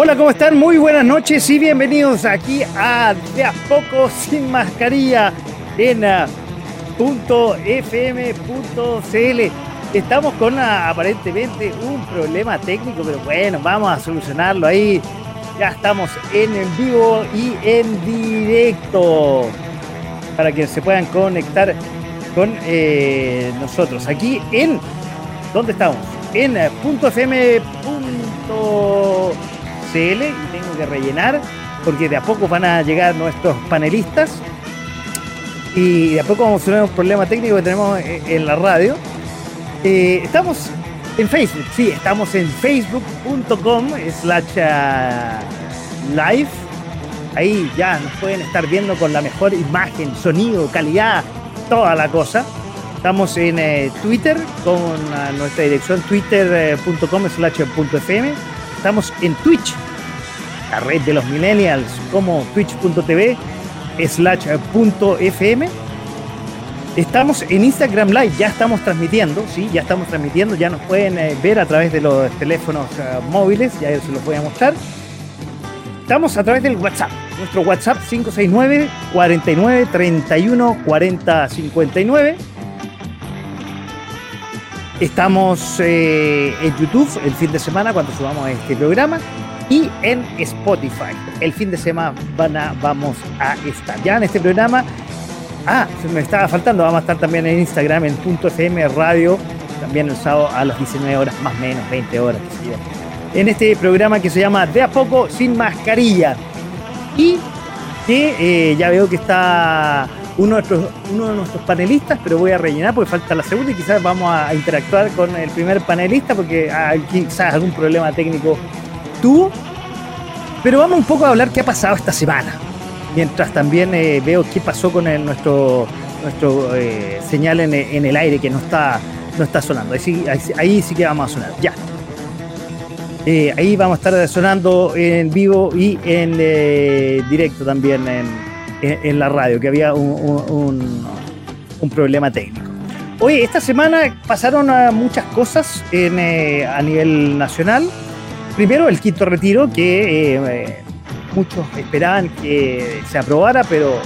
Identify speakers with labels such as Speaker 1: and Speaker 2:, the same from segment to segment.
Speaker 1: Hola, ¿cómo están? Muy buenas noches y bienvenidos aquí a De a poco sin mascarilla en uh, .fm.cl. Estamos con uh, aparentemente un problema técnico, pero bueno, vamos a solucionarlo ahí. Ya estamos en el vivo y en directo para que se puedan conectar con eh, nosotros aquí en ¿dónde estamos? En uh, .fm.cl CL y tengo que rellenar porque de a poco van a llegar nuestros panelistas y de a poco vamos a tener un problema técnico que tenemos en la radio. Eh, estamos en Facebook, sí, estamos en facebook.com slash uh, live. Ahí ya nos pueden estar viendo con la mejor imagen, sonido, calidad, toda la cosa. Estamos en eh, Twitter con uh, nuestra dirección twitter.com slash .fm Estamos en Twitch, la red de los millennials, como twitch.tv slash .fm. Estamos en Instagram Live, ya estamos transmitiendo, sí, ya estamos transmitiendo, ya nos pueden eh, ver a través de los teléfonos uh, móviles, ya se los voy a mostrar. Estamos a través del WhatsApp, nuestro WhatsApp 569 49 31 40 59 Estamos eh, en YouTube el fin de semana cuando subamos este programa y en Spotify. El fin de semana vamos a estar ya en este programa. Ah, se me estaba faltando, vamos a estar también en Instagram en punto .fm radio, también el sábado a las 19 horas, más o menos, 20 horas, En este programa que se llama De a poco sin mascarilla. Y que eh, ya veo que está uno de, nuestros, uno de nuestros panelistas, pero voy a rellenar porque falta la segunda y quizás vamos a interactuar con el primer panelista porque quizás algún problema técnico tuvo. Pero vamos un poco a hablar qué ha pasado esta semana. Mientras también eh, veo qué pasó con nuestro, nuestro eh, señal en, el aire que no está, no está sonando. Ahí sí, ahí, sí que vamos a sonar. Ya. Eh, ahí vamos a estar sonando en vivo y en directo también en, en, la radio, que había un, un, problema técnico. Oye, esta semana pasaron muchas cosas en, a nivel nacional. Primero, el quinto retiro, que eh, muchos esperaban que se aprobara, pero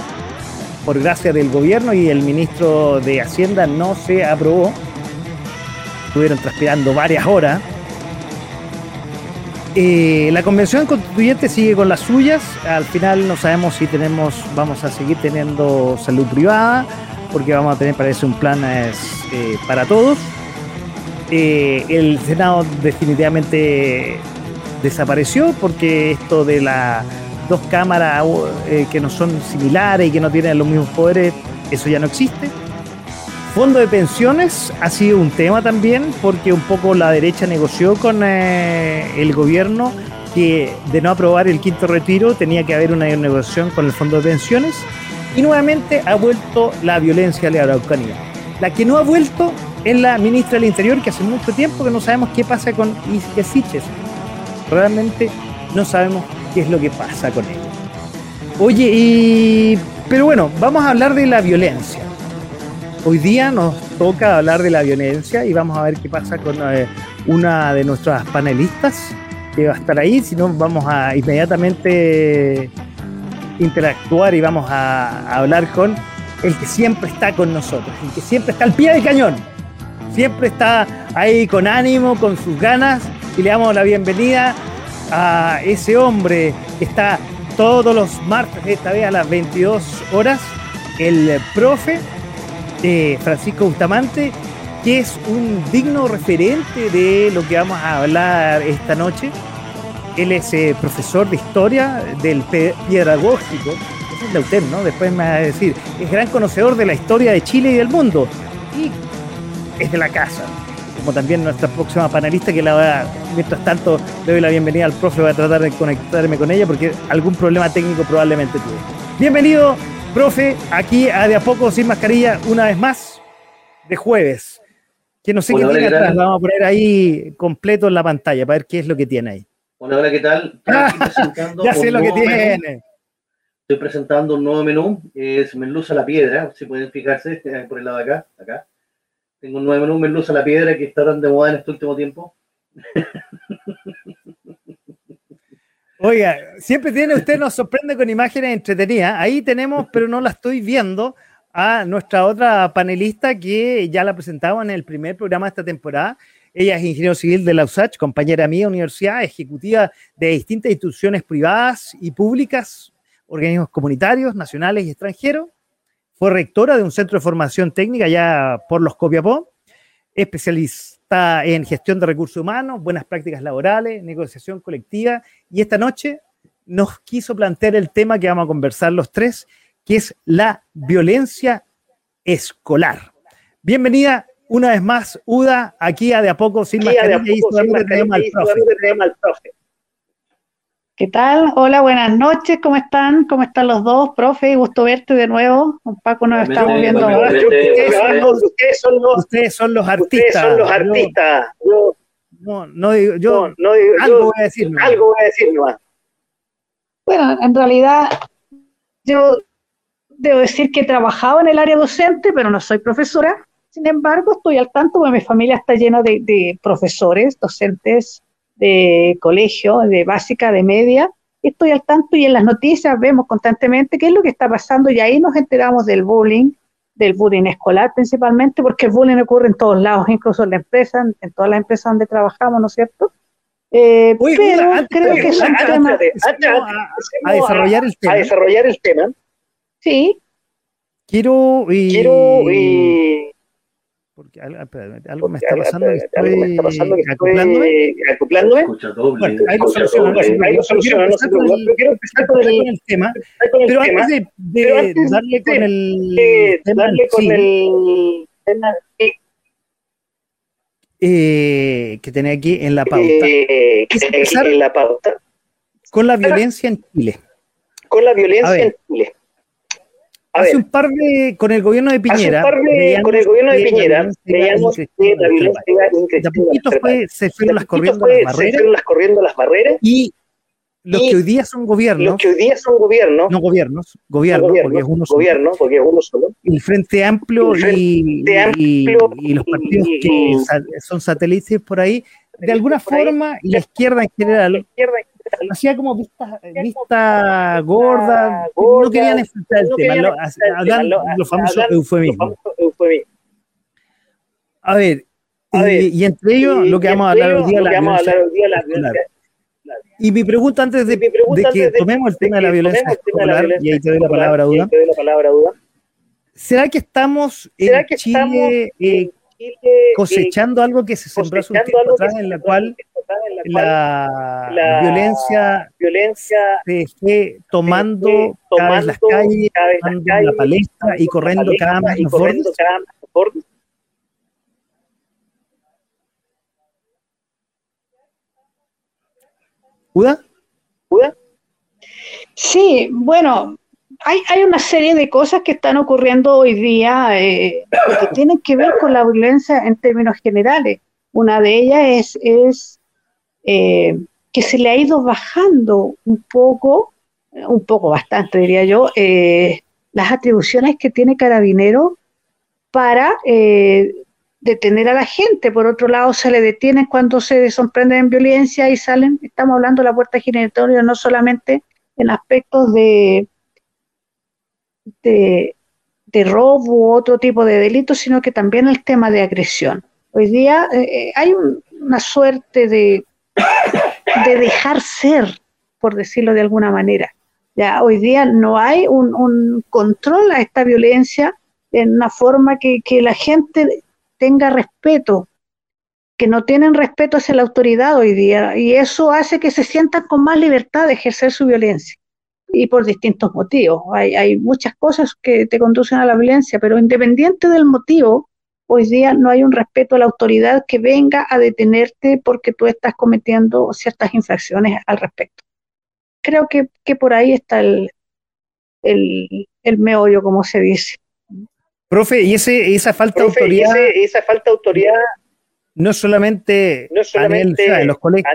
Speaker 1: por gracia del gobierno y el ministro de Hacienda no se aprobó. Estuvieron transpirando varias horas eh, la convención constituyente sigue con las suyas. Al final no sabemos si tenemos, vamos a seguir teniendo salud privada, porque vamos a tener, parece, un plan eh, para todos. El Senado definitivamente desapareció porque esto de las dos cámaras que no son similares y que no tienen los mismos poderes, eso ya no existe. Fondo de pensiones ha sido un tema también porque un poco la derecha negoció con eh, el gobierno que de no aprobar el quinto retiro tenía que haber una negociación con el fondo de pensiones y nuevamente ha vuelto la violencia a la Araucanía. La que no ha vuelto es la ministra del Interior que hace mucho tiempo que no sabemos qué pasa con Isque Realmente no sabemos qué es lo que pasa con ella. Oye, y... pero bueno, vamos a hablar de la violencia Hoy día nos toca hablar de la violencia y vamos a ver qué pasa con eh, una de nuestras panelistas que va a estar ahí, si no vamos a inmediatamente interactuar y vamos a, hablar con el que siempre está con nosotros, el que siempre está al pie del cañón, siempre está ahí con ánimo, con sus ganas y le damos la bienvenida a ese hombre que está todos los martes, esta vez a las 22 horas, el profe Francisco Bustamante, que es un digno referente de lo que vamos a hablar esta noche. Él es eh, profesor de historia del pedagógico, eso es Leuten, ¿no? Después me va a decir, es gran conocedor de la historia de Chile y del mundo. Y es de la casa, como también nuestra próxima panelista, que la va, mientras tanto le doy la bienvenida al profe, voy a tratar de conectarme con ella porque algún problema técnico probablemente tuve. Bienvenido, profe, aquí a De a poco sin mascarilla, una vez más, de jueves. Que no sé qué tiene atrás, vamos a poner ahí completo en la pantalla para ver qué es lo que tiene ahí.
Speaker 2: Hola, hola, ¿qué tal?
Speaker 1: ya sé lo que tiene.
Speaker 2: Estoy presentando un nuevo menú, es Merluza la Piedra, si pueden fijarse por el lado de acá, acá. Tengo un nuevo menú, Merluza la Piedra, que está tan de moda en este último tiempo.
Speaker 1: Oiga, siempre tiene usted, nos sorprende con imágenes entretenidas. Ahí tenemos, pero no la estoy viendo, a nuestra otra panelista que ya la presentaba en el primer programa de esta temporada. Ella es ingeniero civil de la USACH, compañera mía de universidad, ejecutiva de distintas instituciones privadas y públicas, organismos comunitarios, nacionales y extranjeros. Fue rectora de un centro de formación técnica ya por los Copiapó, especialista en gestión de recursos humanos, buenas prácticas laborales, negociación colectiva. Y esta noche nos quiso plantear el tema que vamos a conversar los tres, que es la violencia escolar. Bienvenida una vez más, Uda, aquí a De a poco sin mascarilla, y
Speaker 3: tenemos al profe. ¿Qué tal? Hola, buenas noches, ¿cómo están? ¿Cómo están los dos, profe? Gusto verte de nuevo. Con Paco nos estamos viendo.
Speaker 1: Ustedes son los, ustedes son los artistas. Ustedes
Speaker 3: son los artistas.
Speaker 1: Yo, no, no digo, yo
Speaker 3: no, digo,
Speaker 1: algo voy a decir.
Speaker 3: Algo voy a decir nomás. Bueno, en realidad yo debo decir que he trabajado en el área docente, pero no soy profesora. Sin embargo, estoy al tanto porque mi familia está llena de, de profesores, docentes de colegio, de básica, de media, estoy al tanto y en las noticias vemos constantemente qué es lo que está pasando y ahí nos enteramos del bullying, del bullying escolar principalmente, porque el bullying ocurre en todos lados, incluso en la empresa, en todas las empresas donde trabajamos, ¿no es cierto?
Speaker 1: Eh, pero creo que es un tema... A, desarrollar el tema.
Speaker 3: A desarrollar el tema. Sí.
Speaker 1: Quiero...
Speaker 3: Quiero
Speaker 1: porque algo, me está pasando, que estoy, me está pasando que
Speaker 3: acoplándome. acoplándome.
Speaker 1: Bueno, soluciono, ahí lo soluciono, no se preocupe. Quiero empezar con el tema, pero antes de, de darle con el tema,
Speaker 3: darle con el tema
Speaker 1: eh, que tenía aquí en la pauta.
Speaker 3: Eh, que en la pauta.
Speaker 1: Con la violencia en Chile.
Speaker 3: Con la violencia en Chile
Speaker 1: hace un par de, con el gobierno de Piñera,
Speaker 3: hace un par de, con el gobierno de Piñera, veíamos que la violencia
Speaker 1: De a poquito fue, se fueron las corriendo
Speaker 3: las barreras. Se las corriendo las barreras.
Speaker 1: Y los que hoy día son gobiernos.
Speaker 3: Los que hoy día son gobiernos.
Speaker 1: No gobiernos, gobierno,
Speaker 3: no
Speaker 1: porque es uno
Speaker 3: solo. Gobierno, porque es uno solo.
Speaker 1: El Frente Amplio, y, y, y, los partidos que son satélites por ahí, de alguna forma, y la izquierda en general, la izquierda en hacía como vista, vista gorda, no querían enfrentar el tema, hablando los famosos eufemismos. A ver, y, entre ellos lo que vamos a hablar hoy día, la violencia Y mi pregunta antes de, que tomemos el tema de la violencia escolar, y ahí te doy la palabra, Duda. ¿Será que estamos en Chile eh, cosechando algo que se sembró hace un tiempo atrás, en la cual la, la, violencia,
Speaker 3: violencia
Speaker 1: se esté tomando, cada vez las calles, cada vez las calles, la palestra y corriendo cada vez más los bordes. ¿Uda?
Speaker 3: ¿Uda? Sí, bueno, hay, hay, una serie de cosas que están ocurriendo hoy día eh, que tienen que ver con la violencia en términos generales. Una de ellas es, es eh, que se le ha ido bajando un poco, un poco bastante diría yo, eh, las atribuciones que tiene Carabinero para eh, detener a la gente. Por otro lado, se le detienen cuando se sorprenden en violencia y salen. Estamos hablando de la puerta giratoria no solamente en aspectos de, de, de robo u otro tipo de delitos, sino que también el tema de agresión. Hoy día hay una suerte de de dejar ser, por decirlo de alguna manera. Ya hoy día no hay un, control a esta violencia en una forma que, la gente tenga respeto, que no tienen respeto hacia la autoridad hoy día, y eso hace que se sientan con más libertad de ejercer su violencia, y por distintos motivos. Hay, hay muchas cosas que te conducen a la violencia, pero independiente del motivo, hoy día no hay un respeto a la autoridad que venga a detenerte porque tú estás cometiendo ciertas infracciones al respecto. Creo que, por ahí está el, el, el meollo, como se dice.
Speaker 1: Profe, y ese, esa falta de autoridad.
Speaker 2: esa falta de autoridad
Speaker 1: no solamente,
Speaker 2: no solamente
Speaker 1: en los colegios,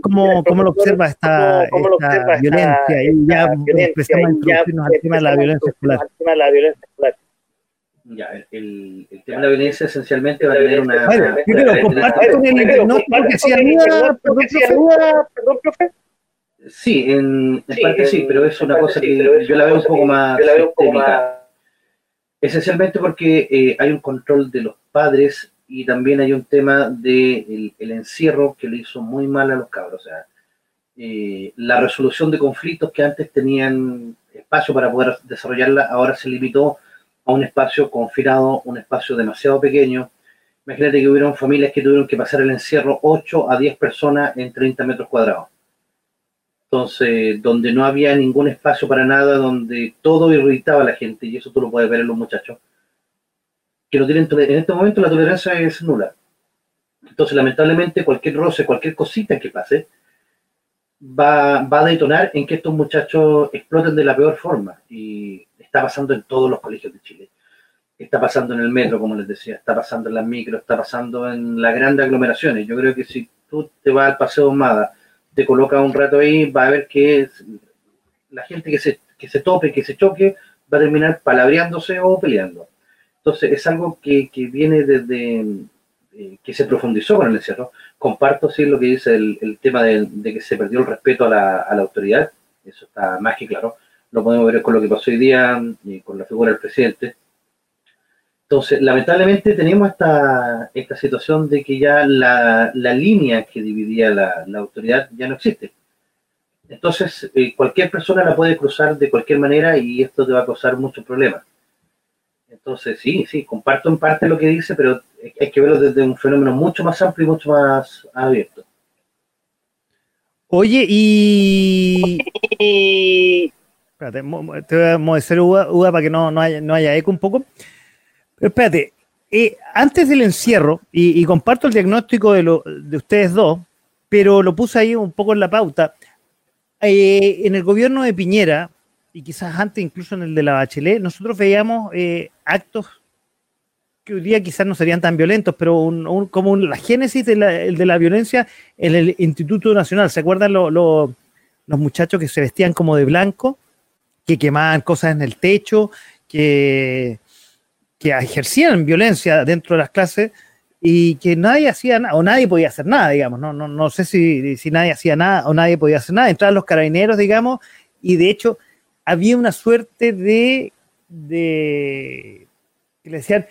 Speaker 1: ¿cómo, ¿cómo, lo observa esta, esta violencia? y ya empezamos a introducirnos al tema de la violencia escolar.
Speaker 2: Ya, el, el, tema de la violencia esencialmente va a tener una.
Speaker 1: Bueno, primero, comparte con el ayuda,
Speaker 2: perdón, profe. Sí, en, en parte sí, pero es una cosa que yo la veo un poco más sistémica. Esencialmente porque eh, hay un control de los padres y también hay un tema de el, encierro que le hizo muy mal a los cabros. O sea, eh, la resolución de conflictos que antes tenían espacio para poder desarrollarla, ahora se limitó a un espacio confinado, un espacio demasiado pequeño. Imagínate que hubieron familias que tuvieron que pasar el encierro 8 a 10 personas en 30 metros cuadrados. Entonces, donde no había ningún espacio para nada, donde todo irritaba a la gente, y eso tú lo puedes ver en los muchachos que no tienen en este momento la tolerancia es nula. Entonces, lamentablemente, cualquier roce, cualquier cosita que pase, va, va, a detonar en que estos muchachos exploten de la peor forma. Y está pasando en todos los colegios de Chile. Está pasando en el metro, como les decía, está pasando en las micros, está pasando en las grandes aglomeraciones. Yo creo que si tú te vas al Paseo Mada, te colocas un rato ahí, va a ver que la gente que se, que se tope, que se choque, va a terminar palabreándose o peleando. Entonces, es algo que, viene desde eh, que se profundizó con el encierro. Comparto, sí, lo que dice el, tema de, que se perdió el respeto a la, autoridad, eso está más que claro. Lo podemos ver con lo que pasó hoy día y con la figura del presidente. Entonces, lamentablemente tenemos esta, esta situación de que ya la, línea que dividía la, autoridad ya no existe. Entonces, eh, cualquier persona la puede cruzar de cualquier manera y esto te va a causar muchos problemas. Entonces, sí, sí, comparto en parte lo que dice, pero hay que verlo desde un fenómeno mucho más amplio y mucho más abierto.
Speaker 1: Oye, y... Espérate, te voy a mover Uda, para que no, no, haya, no haya eco un poco. Pero espérate, eh, antes del encierro, y, comparto el diagnóstico de, lo, de ustedes dos, pero lo puse ahí un poco en la pauta. Eh, en el gobierno de Piñera, y quizás antes incluso en el de la Bachelet, nosotros veíamos eh, actos que hoy día quizás no serían tan violentos, pero como la génesis de la, de la, violencia en el Instituto Nacional. ¿Se acuerdan los muchachos que se vestían como de blanco, que quemaban cosas en el techo, que, que ejercían violencia dentro de las clases y que nadie hacía nada, o nadie podía hacer nada, digamos, no, no, no sé si, si nadie hacía nada o nadie podía hacer nada. Entraban los carabineros, digamos, y de hecho había una suerte de, de que le decían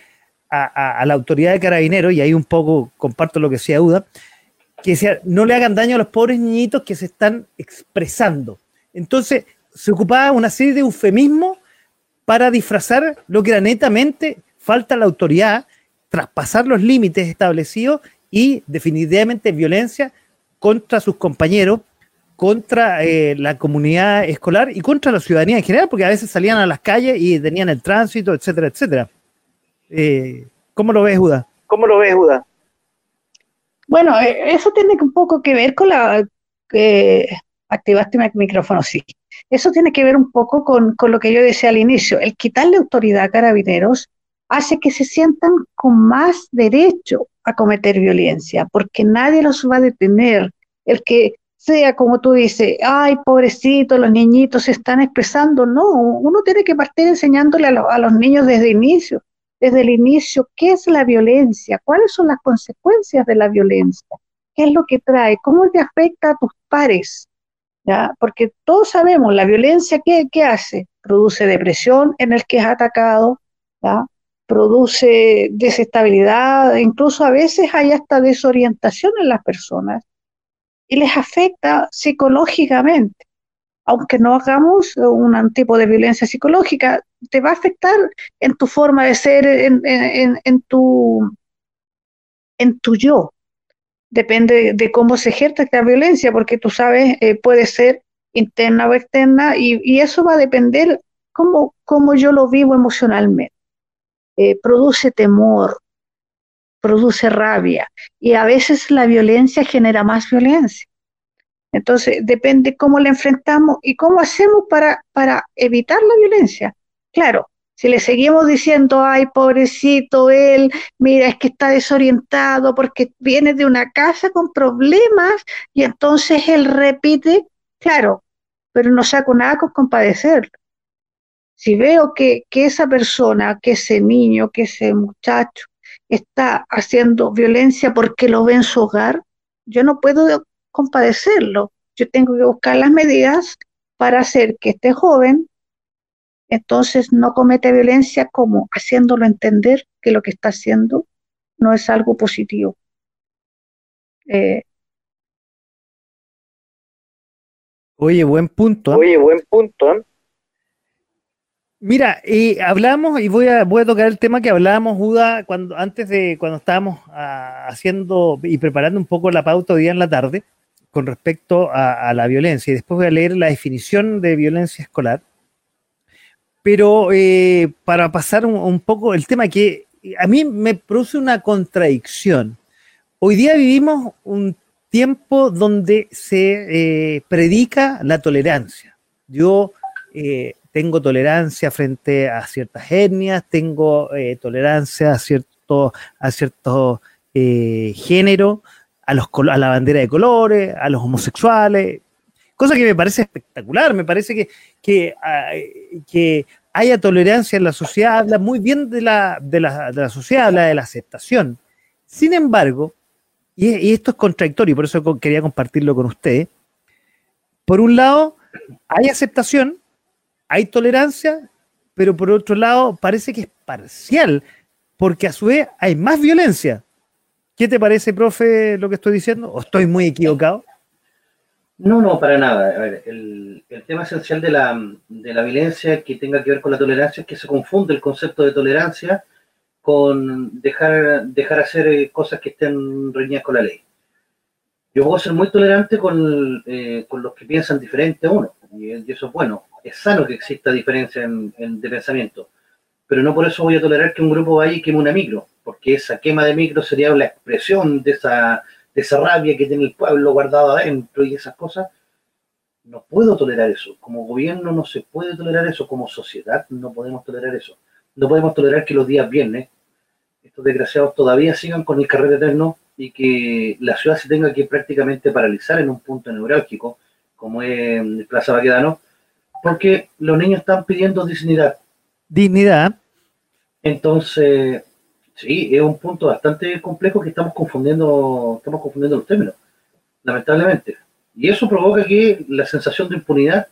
Speaker 1: a, la autoridad de carabineros, y ahí un poco comparto lo que decía Uda, que decía, no le hagan daño a los pobres niñitos que se están expresando. Entonces, se ocupaba una serie de eufemismos para disfrazar lo que era netamente falta a la autoridad, traspasar los límites establecidos y definitivamente violencia contra sus compañeros contra eh, la comunidad escolar y contra la ciudadanía en general, porque a veces salían a las calles y tenían el tránsito, etcétera, etcétera. Eh, ¿Cómo lo ves, Juda?
Speaker 2: ¿Cómo lo ves, Juda?
Speaker 3: Bueno, eh, eso tiene un poco que ver con la... activaste mi micrófono, sí. Eso tiene que ver un poco con, con lo que yo decía al inicio. El quitarle autoridad a carabineros hace que se sientan con más derecho a cometer violencia, porque nadie los va a detener. El que sea como tú dices, ay, pobrecito, los niñitos se están expresando. No, uno tiene que partir enseñándole a, los niños desde el inicio, desde el inicio, qué es la violencia, cuáles son las consecuencias de la violencia, qué es lo que trae, cómo te afecta a tus pares. ¿Ya? Porque todos sabemos, la violencia, ¿qué, qué hace? Produce depresión en el que es atacado, produce desestabilidad, incluso a veces hay hasta desorientación en las personas y les afecta psicológicamente. Aunque no hagamos un tipo de violencia psicológica, te va a afectar en tu forma de ser, en, tu, en tu yo. Depende de cómo se ejerce esta violencia, porque tú sabes, eh, puede ser interna o externa, y, eso va a depender cómo, cómo yo lo vivo emocionalmente. eh, produce temor, produce rabia y a veces la violencia genera más violencia. Entonces, depende cómo la enfrentamos y cómo hacemos para, para evitar la violencia. Claro, si le seguimos diciendo, ay, pobrecito él, mira, es que está desorientado porque viene de una casa con problemas y entonces él repite, claro, pero no saco nada con compadecerlo. Si veo que, que esa persona, que ese niño, que ese muchacho está haciendo violencia porque lo ve en su hogar, yo no puedo compadecerlo. Yo tengo que buscar las medidas para hacer que este joven entonces no comete violencia como haciéndolo entender que lo que está haciendo no es algo positivo.
Speaker 1: Eh, Oye, buen punto.
Speaker 2: ¿eh? Oye, buen punto. ¿Eh?
Speaker 1: Mira, y hablamos, y voy a, voy a tocar el tema que hablábamos, Juda, cuando, antes de cuando estábamos ah, haciendo y preparando un poco la pauta hoy día en la tarde, con respecto a, la violencia. Y después voy a leer la definición de violencia escolar. Pero eh, para pasar un, poco el tema que a mí me produce una contradicción. Hoy día vivimos un tiempo donde se eh, predica la tolerancia. Yo eh, tengo tolerancia frente a ciertas etnias, tengo tolerancia a cierto, a cierto género, a, los, a la bandera de colores, a los homosexuales, cosa que me parece espectacular, me parece que, que, ah, que haya tolerancia en la sociedad, habla muy bien de la, de la, de la sociedad, habla de la aceptación. Sin embargo, y, esto es contradictorio, por eso quería compartirlo con ustedes, por un lado, hay aceptación, hay tolerancia, pero por otro lado, parece que es parcial, porque a su vez hay más violencia. ¿Qué te parece, profe, lo que estoy diciendo? ¿O estoy muy equivocado?
Speaker 2: No, no, para nada. A ver, el, tema esencial de la, de la violencia que tenga que ver con la tolerancia es que se confunde el concepto de tolerancia con dejar, dejar hacer eh, cosas que estén reñidas con la ley. Yo puedo ser muy tolerante con, eh, con los que piensan diferente a uno, y, eso es bueno. Es sano que exista diferencia en, de pensamiento, pero no por eso voy a tolerar que un grupo vaya y queme una micro, porque esa quema de micro sería la expresión de esa de esa rabia que tiene el pueblo guardado adentro y esas cosas, no puedo tolerar eso. Como gobierno no se puede tolerar eso, como sociedad no podemos tolerar eso. No podemos tolerar que los días viernes estos desgraciados todavía sigan con el carrete eterno y que la ciudad se tenga que prácticamente paralizar en un punto neurálgico, como es Plaza Baquedano, porque los niños están pidiendo dignidad.
Speaker 1: Dignidad.
Speaker 2: Entonces, Sí, es un punto bastante complejo que estamos confundiendo, estamos confundiendo los términos, lamentablemente. Y eso provoca que la sensación de impunidad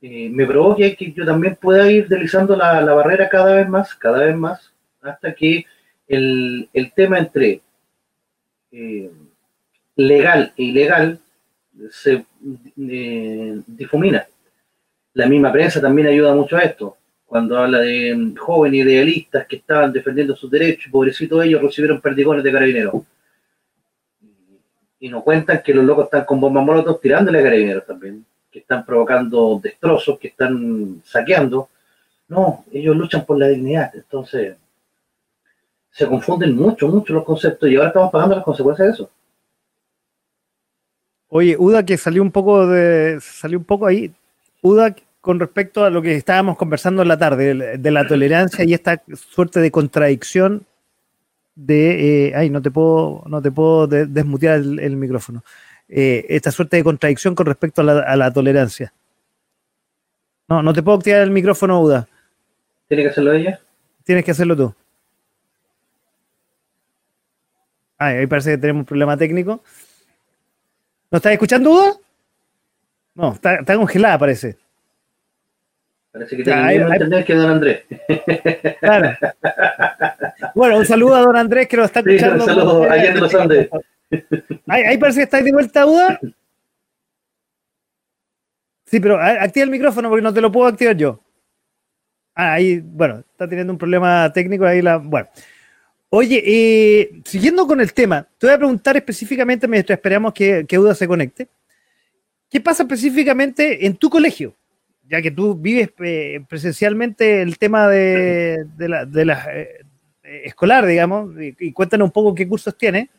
Speaker 2: eh, me provoque que yo también pueda ir deslizando la, barrera cada vez más, cada vez más, hasta que el, tema entre eh, legal e ilegal se eh, difumina. La misma prensa también ayuda mucho a esto cuando habla de mm, jóvenes idealistas que estaban defendiendo sus derechos, pobrecitos ellos recibieron perdigones de carabineros. Y nos cuentan que los locos están con bombas molotov tirándole a carabineros también, que están provocando destrozos, que están saqueando. No, ellos luchan por la dignidad. Entonces, se confunden mucho, mucho los conceptos y ahora estamos pagando las consecuencias de eso.
Speaker 1: Oye, Uda, que salió un poco de. salió un poco ahí. Uda, con respecto a lo que estábamos conversando en la tarde, de la tolerancia y esta suerte de contradicción de, eh, ay, no te puedo, no te puedo desmutear el, micrófono, eh, esta suerte de contradicción con respecto a la, tolerancia. No, no te puedo activar el micrófono, Uda.
Speaker 2: ¿Tiene que hacerlo ella?
Speaker 1: Tienes que hacerlo tú. Ay, ahí parece que tenemos un problema técnico. ¿No estás escuchando, Uda? No, está, está congelada, parece.
Speaker 2: Parece que tiene que entender que don Andrés. Claro.
Speaker 1: Bueno, un saludo a don Andrés que lo está escuchando.
Speaker 2: un saludo allá en los Andes.
Speaker 1: Ahí, parece que estáis de vuelta, Uda. Sí, pero activa el micrófono porque no te lo puedo activar yo. Ah, ahí, bueno, está teniendo un problema técnico ahí la. Bueno. Oye, eh, siguiendo con el tema, te voy a preguntar específicamente mientras esperamos que, que Uda se conecte. ¿Qué pasa específicamente en tu colegio? ya que tú vives eh, presencialmente el tema de, la, eh, escolar, digamos, y, cuéntanos un poco qué cursos tiene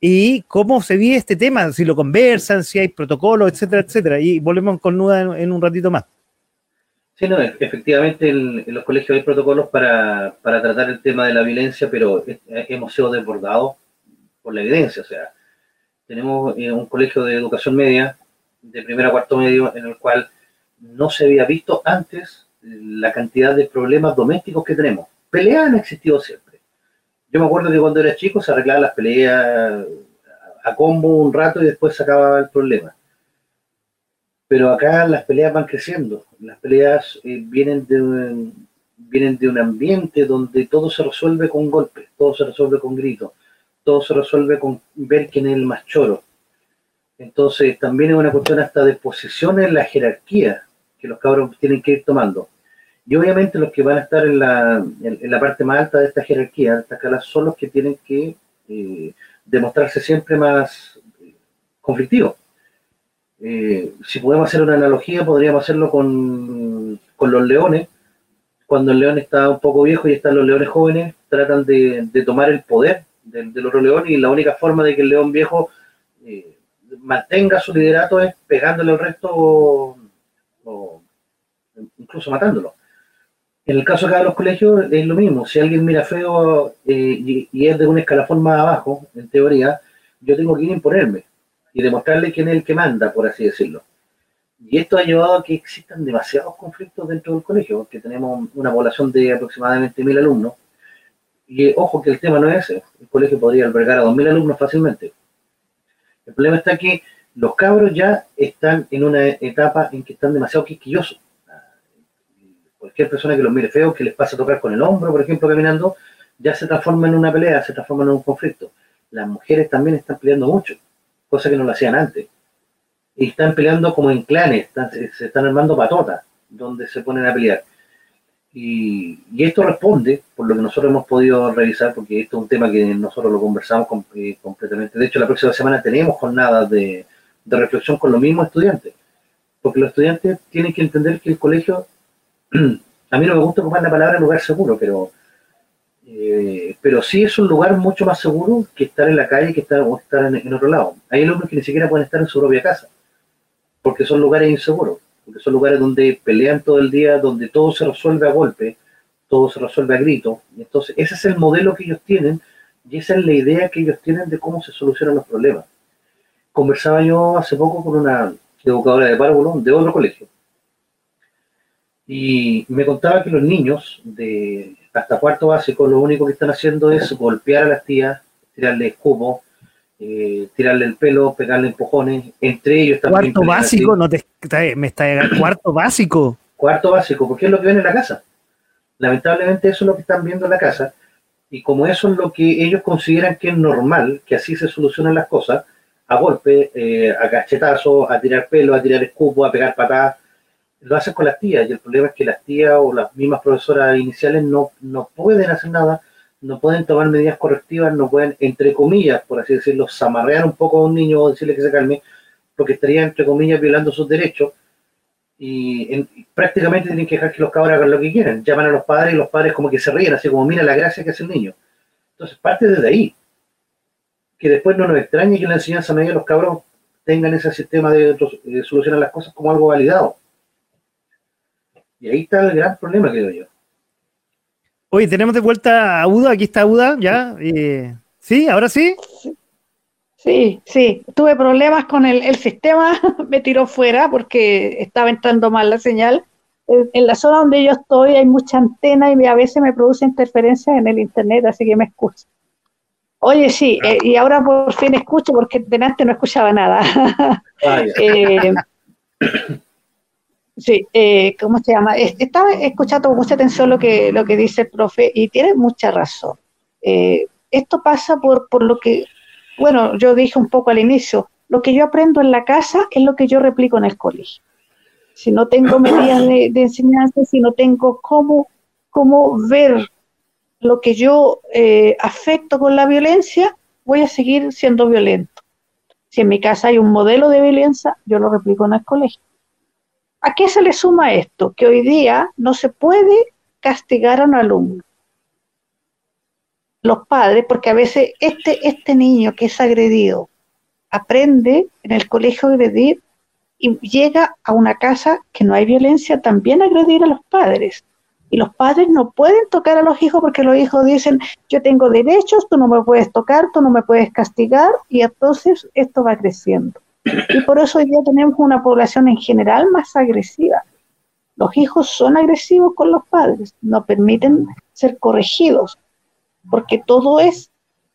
Speaker 1: y cómo se vive este tema, si lo conversan, si hay protocolos, etcétera, etcétera. Y volvemos con Nuda en, un ratito más.
Speaker 2: Sí, no, efectivamente en, los colegios hay protocolos para, para, tratar el tema de la violencia, pero hemos sido desbordados por la evidencia. O sea, tenemos eh, un colegio de educación media, de primero a cuarto medio, en el cual no se había visto antes la cantidad de problemas domésticos que tenemos. Peleas han existido siempre. Yo me acuerdo que cuando era chico se arreglaban las peleas a combo un rato y después se acababa el problema. Pero acá las peleas van creciendo. Las peleas eh, vienen, de vienen de un ambiente donde todo se resuelve con golpes, todo se resuelve con gritos, todo se resuelve con ver quién es el más choro. Entonces también es una cuestión hasta de posición en la jerarquía que los cabros tienen que ir tomando. Y obviamente los que van a estar en la, en, la parte más alta de esta jerarquía, de esta escala, son los que tienen que eh, demostrarse siempre más eh, conflictivos. Eh, si podemos hacer una analogía, podríamos hacerlo con, con, los leones. Cuando el león está un poco viejo y están los leones jóvenes, tratan de, de tomar el poder del, del, otro león y la única forma de que el león viejo mantenga su liderato es pegándole al resto o incluso matándolo. En el caso acá de los colegios es lo mismo. Si alguien mira feo eh, y, es de un escalafón más abajo, en teoría, yo tengo que ir a imponerme y demostrarle quién es el que manda, por así decirlo. Y esto ha llevado a que existan demasiados conflictos dentro del colegio, porque tenemos una población de aproximadamente mil alumnos. Y ojo que el tema no es ese. El colegio podría albergar a dos mil alumnos fácilmente. El problema está que los cabros ya están en una etapa en que están demasiado quisquillosos. Cualquier persona que los mire feo, que les pase a tocar con el hombro, por ejemplo, caminando, ya se transforma en una pelea, se transforma en un conflicto. Las mujeres también están peleando mucho, cosa que no lo hacían antes. Y están peleando como en clanes, se están armando patotas, donde se ponen a pelear. Y, esto responde, por lo que nosotros hemos podido revisar, porque esto es un tema que nosotros lo conversamos eh, completamente. De hecho, la próxima semana tenemos jornadas de, de reflexión con los mismos estudiantes, porque los estudiantes tienen que entender que el colegio, a mí no me gusta ocupar la palabra lugar seguro, pero, eh, pero sí es un lugar mucho más seguro que estar en la calle que estar, o estar en, otro lado. Hay alumnos que ni siquiera pueden estar en su propia casa, porque son lugares inseguros, porque son lugares donde pelean todo el día, donde todo se resuelve a golpe, todo se resuelve a grito. Entonces, ese es el modelo que ellos tienen y esa es la idea que ellos tienen de cómo se solucionan los problemas conversaba yo hace poco con una educadora de párvulo de otro colegio. Y me contaba que los niños de hasta cuarto básico lo único que están haciendo es golpear a las tías, tirarle escupo, eh, tirarle el pelo, pegarle empujones. Entre ellos
Speaker 1: también. Cuarto básico, no te, me está llegando. Cuarto básico.
Speaker 2: Cuarto básico, porque es lo que ven en la casa. Lamentablemente eso es lo que están viendo en la casa. Y como eso es lo que ellos consideran que es normal, que así se solucionan las cosas, a golpe, eh, a cachetazos, a tirar pelo, a tirar escupo, a pegar patadas. Lo hacen con las tías y el problema es que las tías o las mismas profesoras iniciales no, no pueden hacer nada, no pueden tomar medidas correctivas, no pueden, entre comillas, por así decirlo, zamarrear un poco a un niño o decirle que se calme, porque estaría, entre comillas, violando sus derechos y, prácticamente tienen que dejar que los cabros hagan lo que quieran. Llaman a los padres y los padres como que se ríen, así como mira la gracia que hace el niño. Entonces parte desde ahí que después no nos extrañe que la enseñanza media los cabros tengan ese sistema de, solucionar las cosas como algo validado. Y ahí está el gran problema, creo yo.
Speaker 1: Oye, tenemos de vuelta a Uda, aquí está Uda, ya. ¿Sí? ¿Ahora sí?
Speaker 3: Sí, sí. Tuve problemas con el, sistema, me tiró fuera porque estaba entrando mal la señal. En, la zona donde yo estoy hay mucha antena y a veces me produce interferencias en el internet, así que me escucho. Oye, sí, eh, y ahora por fin escucho porque delante no escuchaba nada. Ah, eh, sí, eh, ¿cómo se llama? Estaba escuchando con mucha atención lo que, lo que dice el profe y tiene mucha razón. esto pasa por, por lo que, bueno, yo dije un poco al inicio, lo que yo aprendo en la casa es lo que yo replico en el colegio. Si no tengo medidas de, de enseñanza, si no tengo cómo, cómo ver lo que yo eh, afecto con la violencia, voy a seguir siendo violento. Si en mi casa hay un modelo de violencia, yo lo replico en el colegio. ¿A qué se le suma esto? Que hoy día no se puede castigar a un alumno. Los padres, porque a veces este, este niño que es agredido aprende en el colegio a agredir y llega a una casa que no hay violencia, también agredir a los padres. Y los padres no pueden tocar a los hijos porque los hijos dicen, yo tengo derechos, tú no me puedes tocar, tú no me puedes castigar, y entonces esto va creciendo. Y por eso hoy día tenemos una población en general más agresiva. Los hijos son agresivos con los padres, no permiten ser corregidos, porque todo es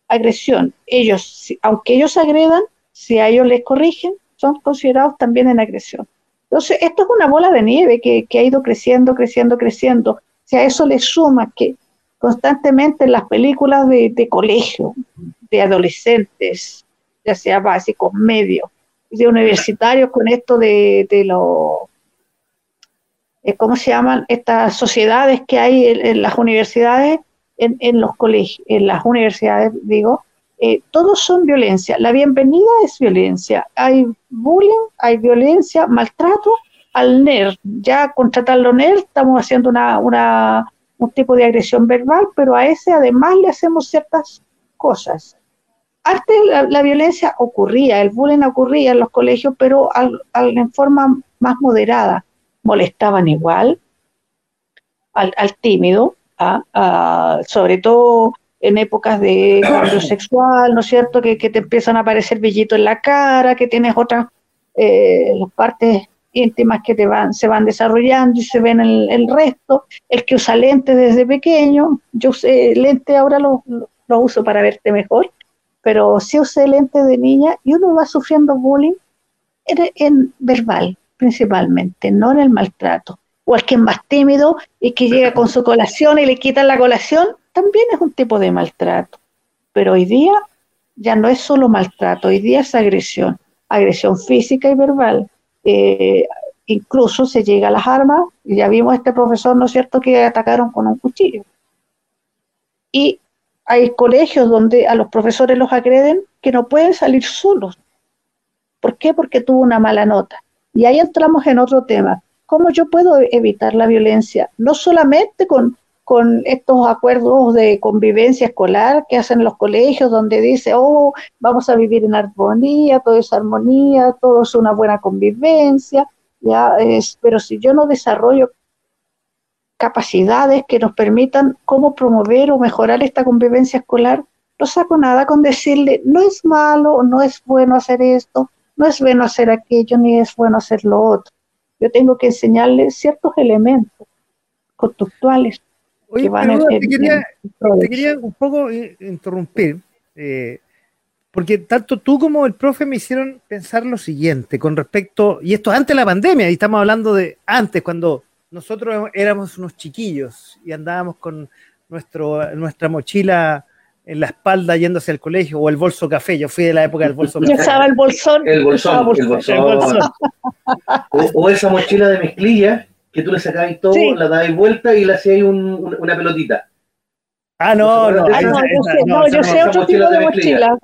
Speaker 3: agresión. Ellos, aunque ellos agredan, si a ellos les corrigen, son considerados también en agresión. Entonces, esto es una bola de nieve que, que ha ido creciendo, creciendo, creciendo. Si a eso le suma que constantemente en las películas de, colegio, de adolescentes, ya sea básicos, medios, de universitarios, con esto de, de los, eh, ¿cómo se llaman? Estas sociedades que hay en, las universidades, en, los colegios, en las universidades, digo, eh, todos son violencia. La bienvenida es violencia. Hay bullying, hay violencia, maltrato al NER. Ya contratarlo NER estamos haciendo una, una, un tipo de agresión verbal, pero a ese además le hacemos ciertas cosas. Antes la, violencia ocurría, el bullying ocurría en los colegios, pero al, en forma más moderada. Molestaban igual al, tímido, ¿ah? sobre todo en épocas de cambio sexual, ¿no es cierto? Que, te empiezan a aparecer vellitos en la cara, que tienes otras eh, partes íntimas que te van, se van desarrollando y se ven el, el resto. El que usa lentes desde pequeño, yo usé lentes, ahora lo, lo, uso para verte mejor, pero sí usé lentes de niña y uno va sufriendo bullying en, verbal principalmente, no en el maltrato. O el que es más tímido y que llega con su colación y le quitan la colación, también es un tipo de maltrato. Pero hoy día ya no es solo maltrato, hoy día es agresión, agresión física y verbal. Eh, incluso se llega a las armas, y ya vimos a este profesor, ¿no es cierto?, que atacaron con un cuchillo. Y hay colegios donde a los profesores los agreden que no pueden salir solos. ¿Por qué? Porque tuvo una mala nota. Y ahí entramos en otro tema. ¿Cómo yo puedo evitar la violencia? No solamente con, con estos acuerdos de convivencia escolar que hacen los colegios, donde dice, oh, vamos a vivir en armonía, todo es armonía, todo es una buena convivencia, ya es, pero si yo no desarrollo capacidades que nos permitan cómo promover o mejorar esta convivencia escolar, no saco nada con decirle, no es malo, no es bueno hacer esto, no es bueno hacer aquello, ni es bueno hacer lo otro. Yo tengo que enseñarle ciertos elementos conductuales
Speaker 1: Oye, te, quería, un poco interrumpir, eh, porque tanto tú como el profe me hicieron pensar lo siguiente con respecto, y esto antes de la pandemia, y estamos hablando de antes, cuando nosotros éramos unos chiquillos y andábamos con nuestro, nuestra mochila en la espalda yéndose al colegio o el bolso café. Yo fui de la época del bolso
Speaker 3: café. Yo estaba el bolsón.
Speaker 2: El bolsón, el bolsón. O, esa mochila de mezclilla que tú le sacabas todo, la dabas vuelta y le hacías un, una pelotita.
Speaker 1: Ah, no, no,
Speaker 3: no, yo sé otro tipo de, mochila.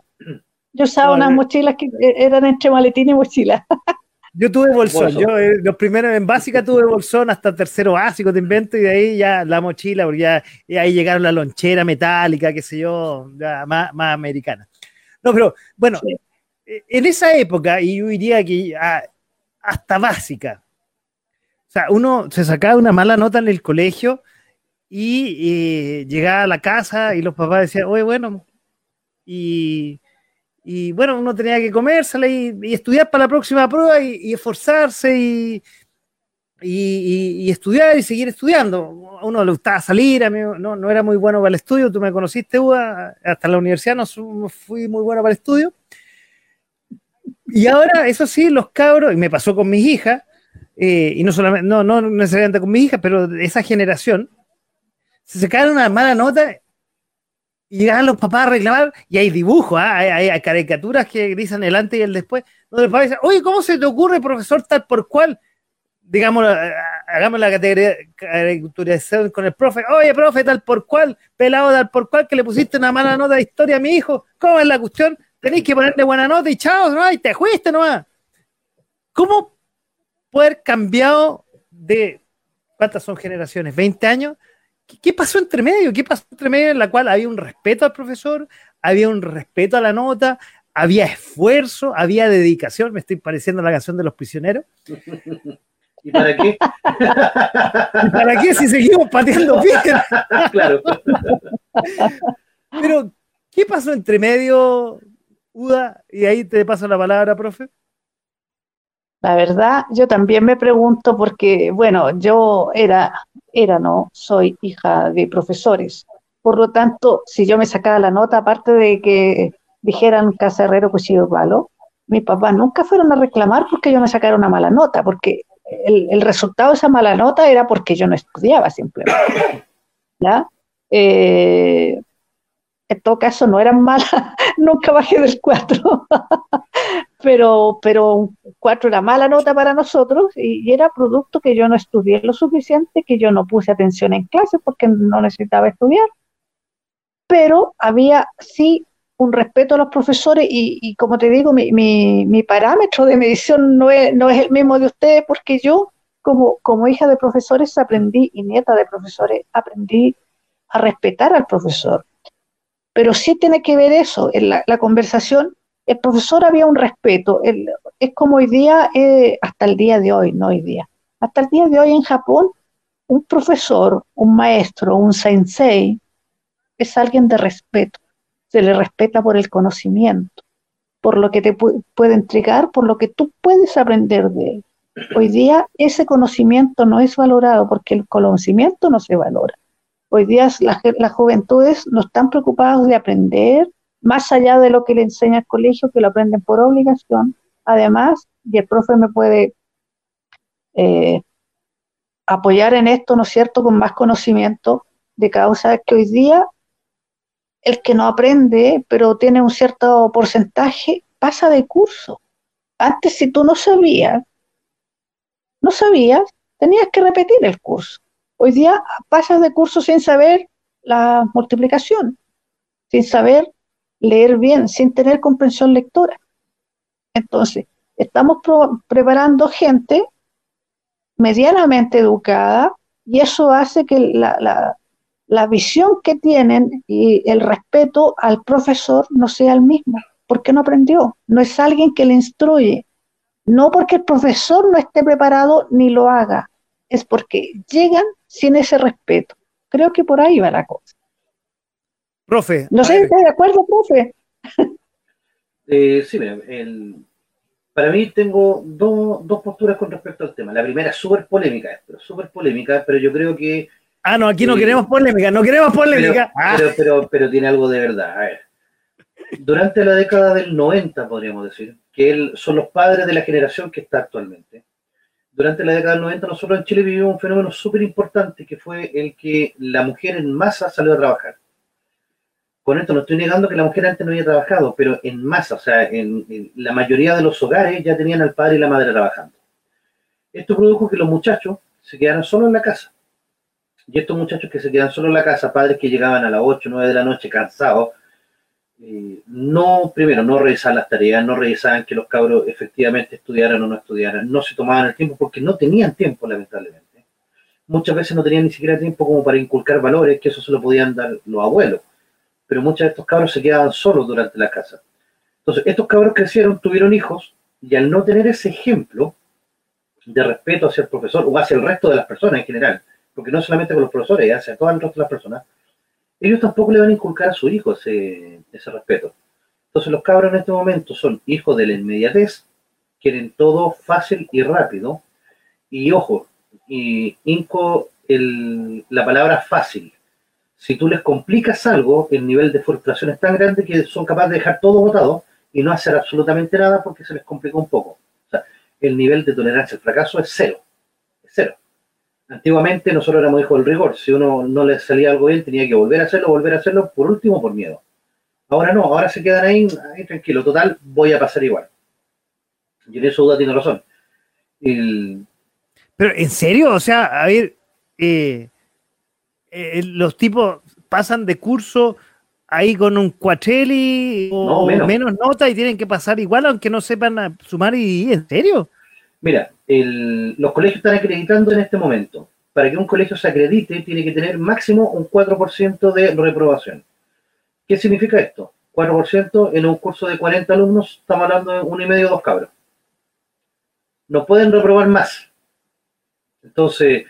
Speaker 3: Yo usaba unas mochilas que eran entre maletín y mochila.
Speaker 1: Yo tuve bolsón, yo eh, los primeros en básica tuve bolsón hasta tercero básico, te invento, y de ahí ya la mochila, porque ya ahí llegaron la lonchera metálica, qué sé yo, más, más americana. No, pero bueno, eh, en esa época, y yo diría que hasta básica, o sea, uno se sacaba una mala nota en el colegio y, llegaba a la casa y los papás decían, oye, bueno, y, bueno, uno tenía que comérsela y, estudiar para la próxima prueba y, esforzarse y, y, estudiar y seguir estudiando. A uno le gustaba salir, a mí no, no era muy bueno para el estudio, tú me conociste, Uda, hasta la universidad no fui muy bueno para el estudio. Y ahora, eso sí, los cabros, y me pasó con mis hijas, eh, y no solamente, no, no necesariamente con mi hija, pero esa generación, se sacaron una mala nota y llegaban los papás a reclamar, y hay dibujos, ¿ah? hay, caricaturas que dicen el antes y el después, donde el papá dice, oye, ¿cómo se te ocurre, profesor, tal por cual? Digamos, eh, hagamos la caricaturización con el profe, oye, profe, tal por cual, pelado tal por cual, que le pusiste una mala nota de historia a mi hijo, ¿cómo es la cuestión? Tenéis que ponerle buena nota y chao, ¿no? y te fuiste nomás. ¿Cómo haber cambiado de, ¿cuántas son generaciones? ¿20 años? ¿Qué, pasó entre medio? ¿Qué pasó entre medio en la cual había un respeto al profesor, había un respeto a la nota, había esfuerzo, había dedicación? Me estoy pareciendo la canción de los prisioneros.
Speaker 2: ¿Y para qué?
Speaker 1: ¿Y para qué si seguimos pateando piedras? claro. Pero, ¿qué pasó entre medio, Uda? Y ahí te paso la palabra, profe.
Speaker 3: La verdad, yo también me pregunto porque, bueno, yo era, era, no, soy hija de profesores. Por lo tanto, si yo me sacaba la nota, aparte de que dijeran casa herrero, cuchillo palo, mis papás nunca fueron a reclamar porque yo me sacara una mala nota, porque el, resultado de esa mala nota era porque yo no estudiaba simplemente. ¿ya? Eh, en todo caso no eran malas, nunca bajé del 4, pero, pero un 4 era mala nota para nosotros y, era producto que yo no estudié lo suficiente, que yo no puse atención en clase porque no necesitaba estudiar, pero había sí un respeto a los profesores y, como te digo, mi, mi, parámetro de medición no es, no es el mismo de ustedes porque yo como, como hija de profesores aprendí y nieta de profesores aprendí a respetar al profesor pero sí tiene que ver eso, en la, conversación, el profesor había un respeto, es como hoy día, eh, hasta el día de hoy, no hoy día, hasta el día de hoy en Japón, un profesor, un maestro, un sensei, es alguien de respeto, se le respeta por el conocimiento, por lo que te puede entregar, por lo que tú puedes aprender de él. Hoy día ese conocimiento no es valorado porque el conocimiento no se valora. Hoy día las juventudes no están preocupadas de aprender más allá de lo que le enseña el colegio, que lo aprenden por obligación. Además, y el profe me puede eh, apoyar en esto, ¿no es cierto?, con más conocimiento de causa que hoy día el que no aprende, pero tiene un cierto porcentaje, pasa de curso. Antes, si tú no sabías, no sabías, tenías que repetir el curso. Hoy día pasas de curso sin saber la multiplicación, sin saber leer bien, sin tener comprensión lectora. Entonces, estamos preparando gente medianamente educada y eso hace que la, la, visión que tienen y el respeto al profesor no sea el mismo, porque no aprendió, no es alguien que le instruye, no porque el profesor no esté preparado ni lo haga, es porque llegan sin ese respeto. Creo que por ahí va la cosa.
Speaker 1: Profe.
Speaker 3: No sé si está de acuerdo, profe.
Speaker 2: Eh, sí, para mí tengo dos posturas con respecto al tema. La primera es súper polémica, súper polémica, pero yo creo que...
Speaker 1: Ah, no, aquí no queremos polémica, no queremos polémica.
Speaker 2: Ah. Pero, pero, pero, tiene algo de verdad. A ver, durante la década del 90, podríamos decir, que él, son los padres de la generación que está actualmente, durante la década del 90 nosotros en Chile vivimos un fenómeno súper importante que fue el que la mujer en masa salió a trabajar. Con esto no estoy negando que la mujer antes no había trabajado, pero en masa, o sea, en, la mayoría de los hogares ya tenían al padre y la madre trabajando. Esto produjo que los muchachos se quedaran solo en la casa. Y estos muchachos que se quedan solo en la casa, padres que llegaban a las 8 o 9 de la noche cansados, eh, no, primero, no revisaban las tareas, no revisaban que los cabros efectivamente estudiaran o no estudiaran, no se tomaban el tiempo porque no tenían tiempo, lamentablemente. Muchas veces no tenían ni siquiera tiempo como para inculcar valores, que eso se lo podían dar los abuelos. Pero muchos de estos cabros se quedaban solos durante la casa. Entonces, estos cabros crecieron, tuvieron hijos, y al no tener ese ejemplo de respeto hacia el profesor o hacia el resto de las personas en general, porque no solamente con los profesores, hacia todo el resto de las personas, ellos tampoco le van a inculcar a su hijo ese, respeto. Entonces los cabros en este momento son hijos de la inmediatez, quieren todo fácil y rápido, y ojo, y inco la palabra fácil. Si tú les complicas algo, el nivel de frustración es tan grande que son capaces de dejar todo botado y no hacer absolutamente nada porque se les complica un poco. O sea, el nivel de tolerancia al fracaso es cero. Es cero. Antiguamente nosotros éramos hijos del rigor. Si uno no le salía algo bien, tenía que volver a hacerlo, volver a hacerlo, por último por miedo. Ahora no, ahora se quedan ahí, ahí tranquilo, total, voy a pasar igual. Y en eso duda tiene razón.
Speaker 1: Pero, ¿en serio? O sea, a ver, eh, eh, los tipos pasan de curso ahí con un cuatreli o menos. nota y tienen que pasar igual aunque no sepan sumar y ¿en serio?
Speaker 2: Mira, los colegios están acreditando en este momento. Para que un colegio se acredite, tiene que tener máximo un 4% de reprobación. ¿Qué significa esto? 4% en un curso de 40 alumnos, estamos hablando de uno y medio, dos cabros. No pueden reprobar más. Entonces,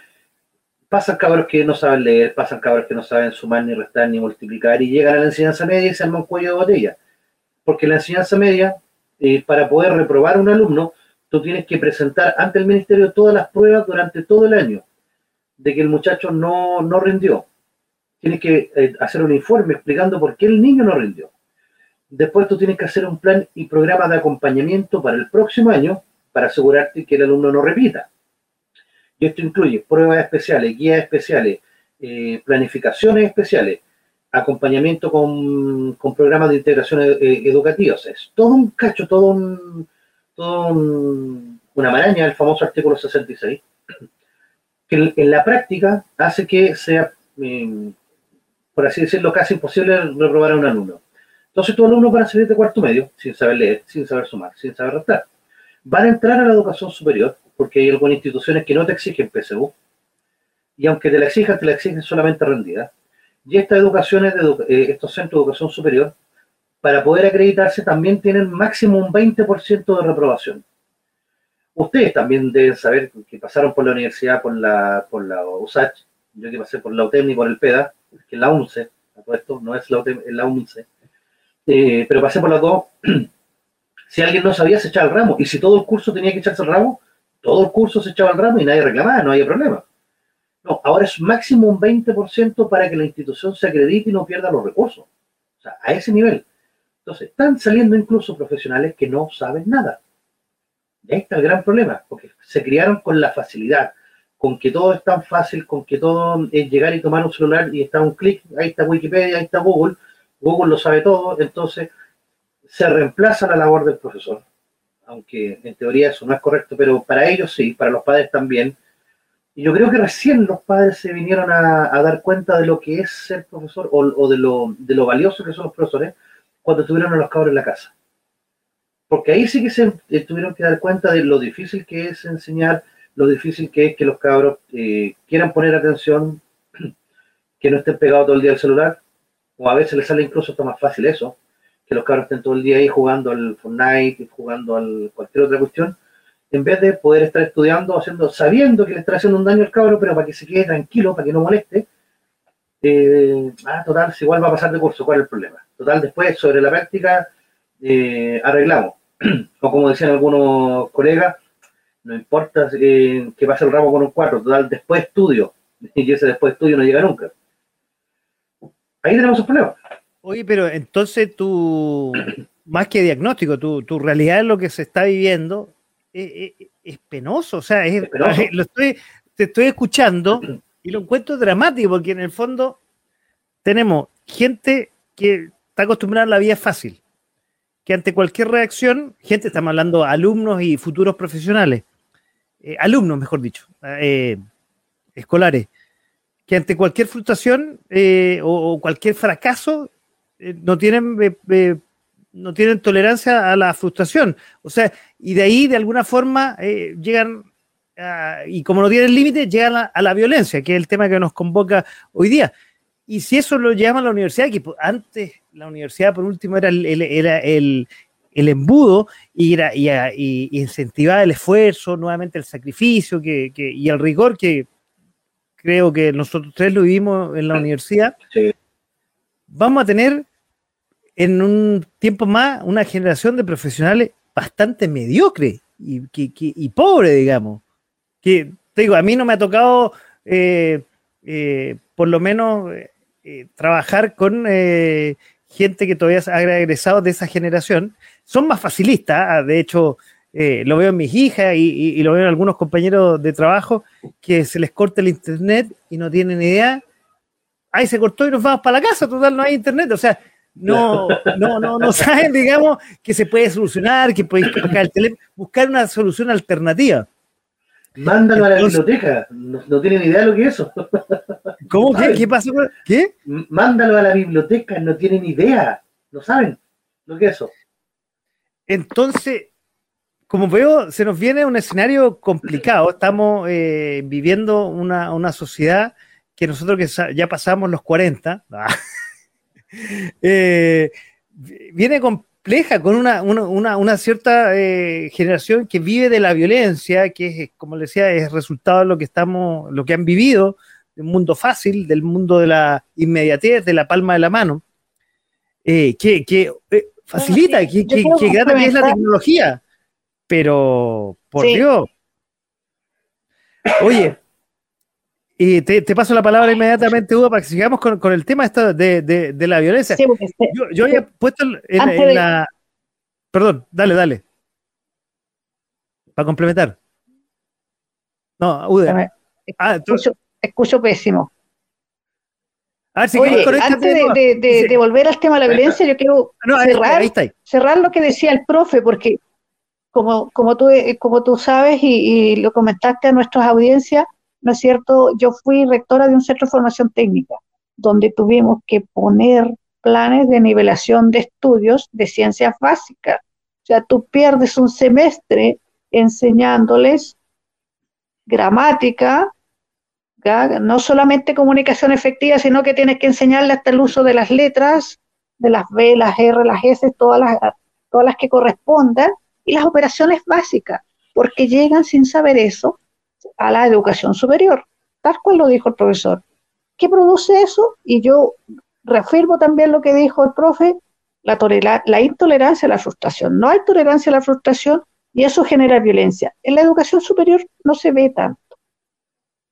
Speaker 2: pasan cabros que no saben leer, pasan cabros que no saben sumar, ni restar, ni multiplicar, y llegan a la enseñanza media y se arman un cuello de botella. Porque la enseñanza media, eh, para poder reprobar a un alumno, tú tienes que presentar ante el ministerio todas las pruebas durante todo el año de que el muchacho no, no rindió. Tienes que eh, hacer un informe explicando por qué el niño no rindió. Después tú tienes que hacer un plan y programa de acompañamiento para el próximo año para asegurarte que el alumno no repita. Y esto incluye pruebas especiales, guías especiales, eh, planificaciones especiales, acompañamiento con, programas de integración eh, educativos. Es todo un cacho, todo un, todo una maraña, el famoso artículo 66, que en la práctica hace que sea, eh, por así decirlo, casi imposible reprobar a un alumno. Entonces, tu alumno van a salir de cuarto medio sin saber leer, sin saber sumar, sin saber restar. Van a entrar a la educación superior porque hay algunas instituciones que no te exigen PSU, y aunque te la exijan, te la exigen solamente rendida. Y estas educaciones, de eh, estos centros de educación superior, para poder acreditarse también tienen máximo un 20% de reprobación. Ustedes también deben saber que pasaron por la universidad, por la, por la USACH, yo que pasé por la UTEM y por el PEDA, que es la UNCE, esto no es la UTEM, es la UNCE, eh, pero pasé por las dos. si alguien no sabía, se echaba el ramo, y si todo el curso tenía que echarse el ramo, todo el curso se echaba al ramo y nadie reclamaba, no había problema. No, ahora es máximo un 20% para que la institución se acredite y no pierda los recursos. O sea, a ese nivel. Entonces, están saliendo incluso profesionales que no saben nada. Ahí está el gran problema, porque se criaron con la facilidad, con que todo es tan fácil, con que todo es llegar y tomar un celular y está un clic, ahí está Wikipedia, ahí está Google, Google lo sabe todo, entonces se reemplaza la labor del profesor aunque en teoría eso no es correcto, pero para ellos sí, para los padres también. Y yo creo que recién los padres se vinieron a, dar cuenta de lo que es ser profesor o, de, lo, de, lo, valioso que son los profesores cuando tuvieron a los cabros en la casa. Porque ahí sí que se eh, tuvieron que dar cuenta de lo difícil que es enseñar, lo difícil que es que los cabros eh, quieran poner atención, que no estén pegados todo el día al celular, o a veces les sale incluso hasta más fácil eso, que los cabros estén todo el día ahí jugando al Fortnite, jugando al cualquier otra cuestión, en vez de poder estar estudiando, haciendo, sabiendo que le está haciendo un daño al cabro, pero para que se quede tranquilo, para que no moleste, eh, ah, total, si igual va a pasar de curso, ¿cuál es el problema? Total, después, sobre la práctica, eh, arreglamos. o como decían algunos colegas, no importa eh, que pase el ramo con un 4, total, después estudio, y ese después estudio no llega nunca. Ahí tenemos un problema.
Speaker 1: Oye, pero entonces tú, más que diagnóstico, tu, tu realidad es lo que se está viviendo es, penoso. O sea, lo estoy, te estoy escuchando y lo encuentro dramático porque en el fondo tenemos gente que está acostumbrada a la vida fácil, que ante cualquier reacción, gente, estamos hablando alumnos y futuros profesionales, eh, alumnos, mejor dicho, eh, escolares, que ante cualquier frustración eh, o, cualquier fracaso no tienen no tienen tolerancia a la frustración. O sea, y de ahí de alguna forma llegan, y como no tienen límite, llegan a, la violencia, que es el tema que nos convoca hoy día. Y si eso lo llama la universidad, que antes la universidad por último era el, era el, el embudo y, era, y, incentivaba el esfuerzo, nuevamente el sacrificio que, y el rigor que creo que nosotros tres lo vivimos en la universidad. Vamos a tener en un tiempo más una generación de profesionales bastante mediocre y, y pobre, digamos. Que, te digo, a mí no me ha tocado, eh, eh, por lo menos, eh, trabajar con gente que todavía ha egresado de esa generación. Son más facilistas, ah, de hecho, lo veo en mis hijas y, lo veo en algunos compañeros de trabajo que se les corta el internet y no tienen idea. Ahí se cortó y nos vamos para la casa, total, no hay internet. O sea, no, no, no, no saben, digamos, que se puede solucionar, que puedes buscar, el buscar una solución alternativa.
Speaker 2: Mándalo a la biblioteca, no, tienen idea de lo que es eso.
Speaker 1: ¿Cómo? ¿Qué? ¿Qué pasó? ¿Qué?
Speaker 2: Mándalo a la biblioteca, no tienen idea, no saben lo que es eso.
Speaker 1: Entonces, como veo, se nos viene un escenario complicado. Estamos eh, viviendo una, sociedad que nosotros que ya pasamos los 40, eh, viene compleja, con una, cierta eh, generación que vive de la violencia, que es, como les decía, es resultado de lo que estamos, lo que han vivido, de un mundo fácil, del mundo de la inmediatez, de la palma de la mano, que, facilita, que, que, que es la tecnología pero por Dios. Oye, y te, paso la palabra inmediatamente, Hugo, para que sigamos con, el tema de, de, la violencia. yo, yo había puesto en, la... Perdón, dale, dale. Para complementar.
Speaker 3: No, Hugo. Ah, escucho, pésimo. antes de, volver al tema de la violencia, yo quiero cerrar, cerrar lo que decía el profe, porque como, como, tú, como tú sabes y, lo comentaste a nuestras audiencias, ¿no es cierto? Yo fui rectora de un centro de formación técnica, donde tuvimos que poner planes de nivelación de estudios de ciencias básicas. O sea, tú pierdes un semestre enseñándoles gramática, no solamente comunicación efectiva, sino que tienes que enseñarle hasta el uso de las letras, de las B, las R, las S, todas las, todas las que correspondan, y las operaciones básicas, porque llegan sin saber eso a la educación superior, tal cual lo dijo el profesor. ¿Qué produce eso? Y yo reafirmo también lo que dijo el profe, la, la intolerancia a la frustración. No hay tolerancia a la frustración y eso genera violencia. En la educación superior no se ve tanto,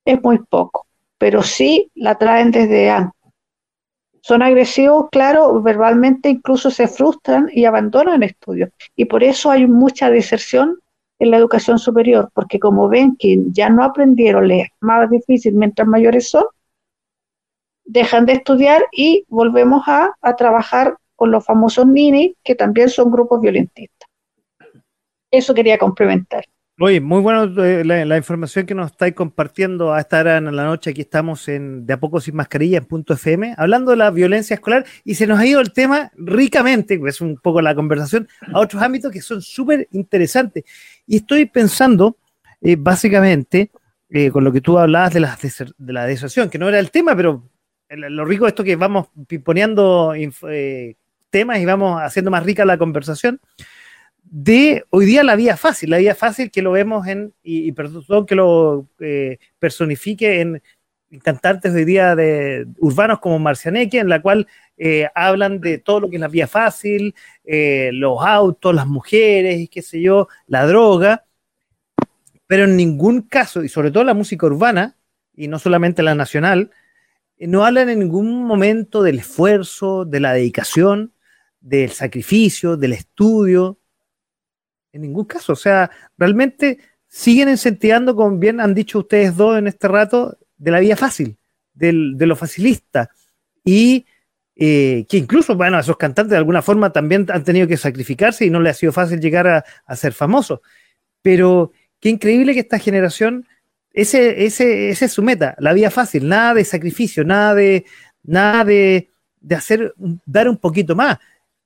Speaker 3: es muy poco, pero sí la traen desde antes. Son agresivos, claro, verbalmente incluso se frustran y abandonan estudios. Y por eso hay mucha deserción en la educación superior, porque como ven que ya no aprendieron, les más difícil mientras mayores son, dejan de estudiar y volvemos a, a trabajar con los famosos NINI, que también son grupos violentistas. Eso quería complementar.
Speaker 1: Oye, muy bueno eh, la, información que nos estáis compartiendo a esta hora en la noche. Aquí estamos en De a poco sin mascarilla en punto FM, hablando de la violencia escolar y se nos ha ido el tema ricamente, es un poco la conversación, a otros ámbitos que son súper interesantes. Y estoy pensando, eh, básicamente, eh, con lo que tú hablabas de la, de la deserción, que no era el tema, pero lo rico es esto que vamos poniendo temas y vamos haciendo más rica la conversación de hoy día la vía fácil, la vía fácil que lo vemos en, y, perdón que lo eh, personifique en, cantantes hoy día de urbanos como Marcianeque, en la cual eh, hablan de todo lo que es la vía fácil, eh, los autos, las mujeres, qué sé yo, la droga, pero en ningún caso, y sobre todo la música urbana, y no solamente la nacional, no hablan en ningún momento del esfuerzo, de la dedicación, del sacrificio, del estudio, en ningún caso. O sea, realmente siguen incentivando, como bien han dicho ustedes dos en este rato, de la vía fácil, de lo facilista. Y eh, que incluso, bueno, esos cantantes de alguna forma también han tenido que sacrificarse y no les ha sido fácil llegar a, ser famosos. Pero qué increíble que esta generación, ese, ese, ese es su meta, la vía fácil, nada de sacrificio, nada de, nada de, de hacer, dar un poquito más.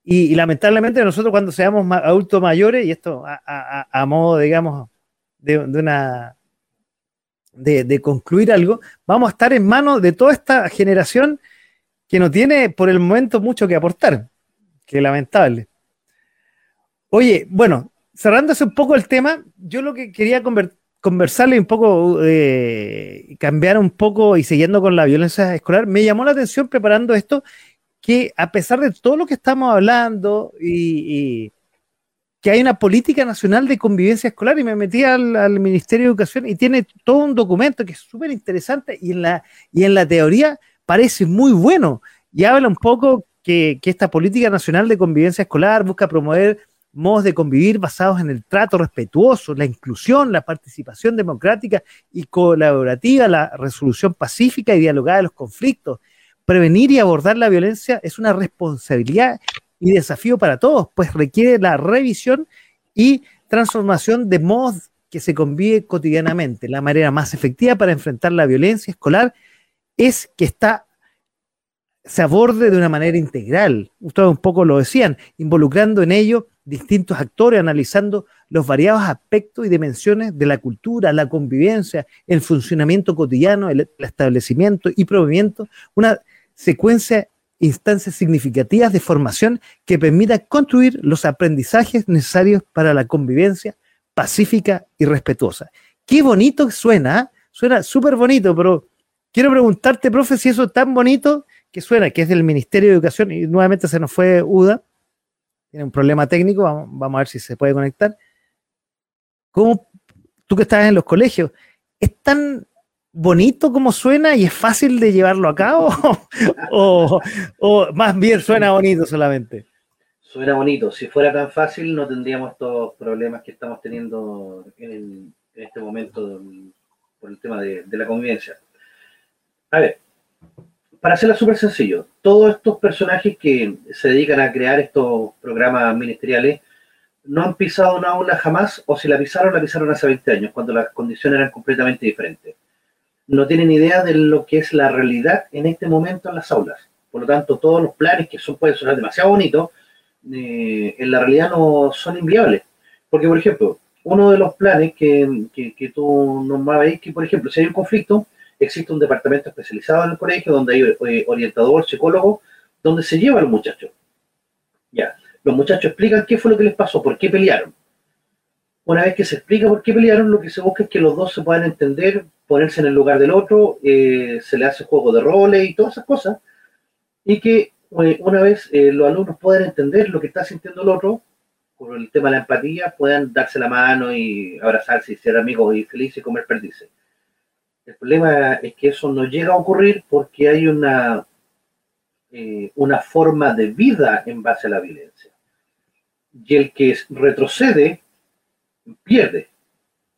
Speaker 1: Y, lamentablemente nosotros cuando seamos adultos mayores, y esto a, modo, digamos, de, una de, concluir algo, vamos a estar en manos de toda esta generación que no tiene por el momento mucho que aportar. Que lamentable. Oye, bueno, cerrándose un poco el tema, yo lo que quería conversarle un poco, eh, cambiar un poco y siguiendo con la violencia escolar, me llamó la atención preparando esto que a pesar de todo lo que estamos hablando y, que hay una política nacional de convivencia escolar y me metí al, Ministerio de Educación y tiene todo un documento que es súper interesante y en, la, y en la teoría parece muy bueno y habla un poco que, que esta política nacional de convivencia escolar busca promover modos de convivir basados en el trato respetuoso, la inclusión, la participación democrática y colaborativa, la resolución pacífica y dialogada de los conflictos, prevenir y abordar la violencia es una responsabilidad y desafío para todos, pues requiere la revisión y transformación de modos que se convive cotidianamente. La manera más efectiva para enfrentar la violencia escolar es que está, se aborde de una manera integral. Ustedes un poco lo decían, involucrando en ello distintos actores, analizando los variados aspectos y dimensiones de la cultura, la convivencia, el funcionamiento cotidiano, el, establecimiento y provimiento, una secuencia instancias significativas de formación que permita construir los aprendizajes necesarios para la convivencia pacífica y respetuosa. Qué bonito suena, ¿ah? suena súper bonito, pero quiero preguntarte, profe, si eso es tan bonito que suena, que es del Ministerio de Educación, y nuevamente se nos fue UDA, tiene un problema técnico, vamos, a ver si se puede conectar. ¿Cómo, tú que estás en los colegios, es tan bonito como suena y es fácil de llevarlo a cabo? o, más bien suena bonito solamente?
Speaker 2: Suena bonito. Si fuera tan fácil no tendríamos estos problemas que estamos teniendo en, este momento por el tema de, la convivencia. A ver, para hacerlo súper sencillo, todos estos personajes que se dedican a crear estos programas ministeriales no han pisado una aula jamás, o si la pisaron, la pisaron hace 20 años, cuando las condiciones eran completamente diferentes no tienen idea de lo que es la realidad en este momento en las aulas. Por lo tanto, todos los planes que son, pueden sonar demasiado bonitos, eh, en la realidad no son inviables. Porque, por ejemplo, uno de los planes que, que, que tú nombrabas es que, por ejemplo, si hay un conflicto, existe un departamento especializado en el colegio donde hay eh, orientador, psicólogo, donde se lleva a los muchachos. Ya, los muchachos explican qué fue lo que les pasó, por qué pelearon. Una vez que se explica por qué pelearon, lo que se busca es que los dos se puedan entender, ponerse en el lugar del otro, eh, se le hace juego de roles y todas esas cosas, y que eh, una vez los alumnos puedan entender lo que está sintiendo el otro, por el tema de la empatía, puedan darse la mano y abrazarse y ser amigos y felices y comer perdices. El problema es que eso no llega a ocurrir porque hay una, una forma de vida en base a la violencia. Y el que retrocede pierde.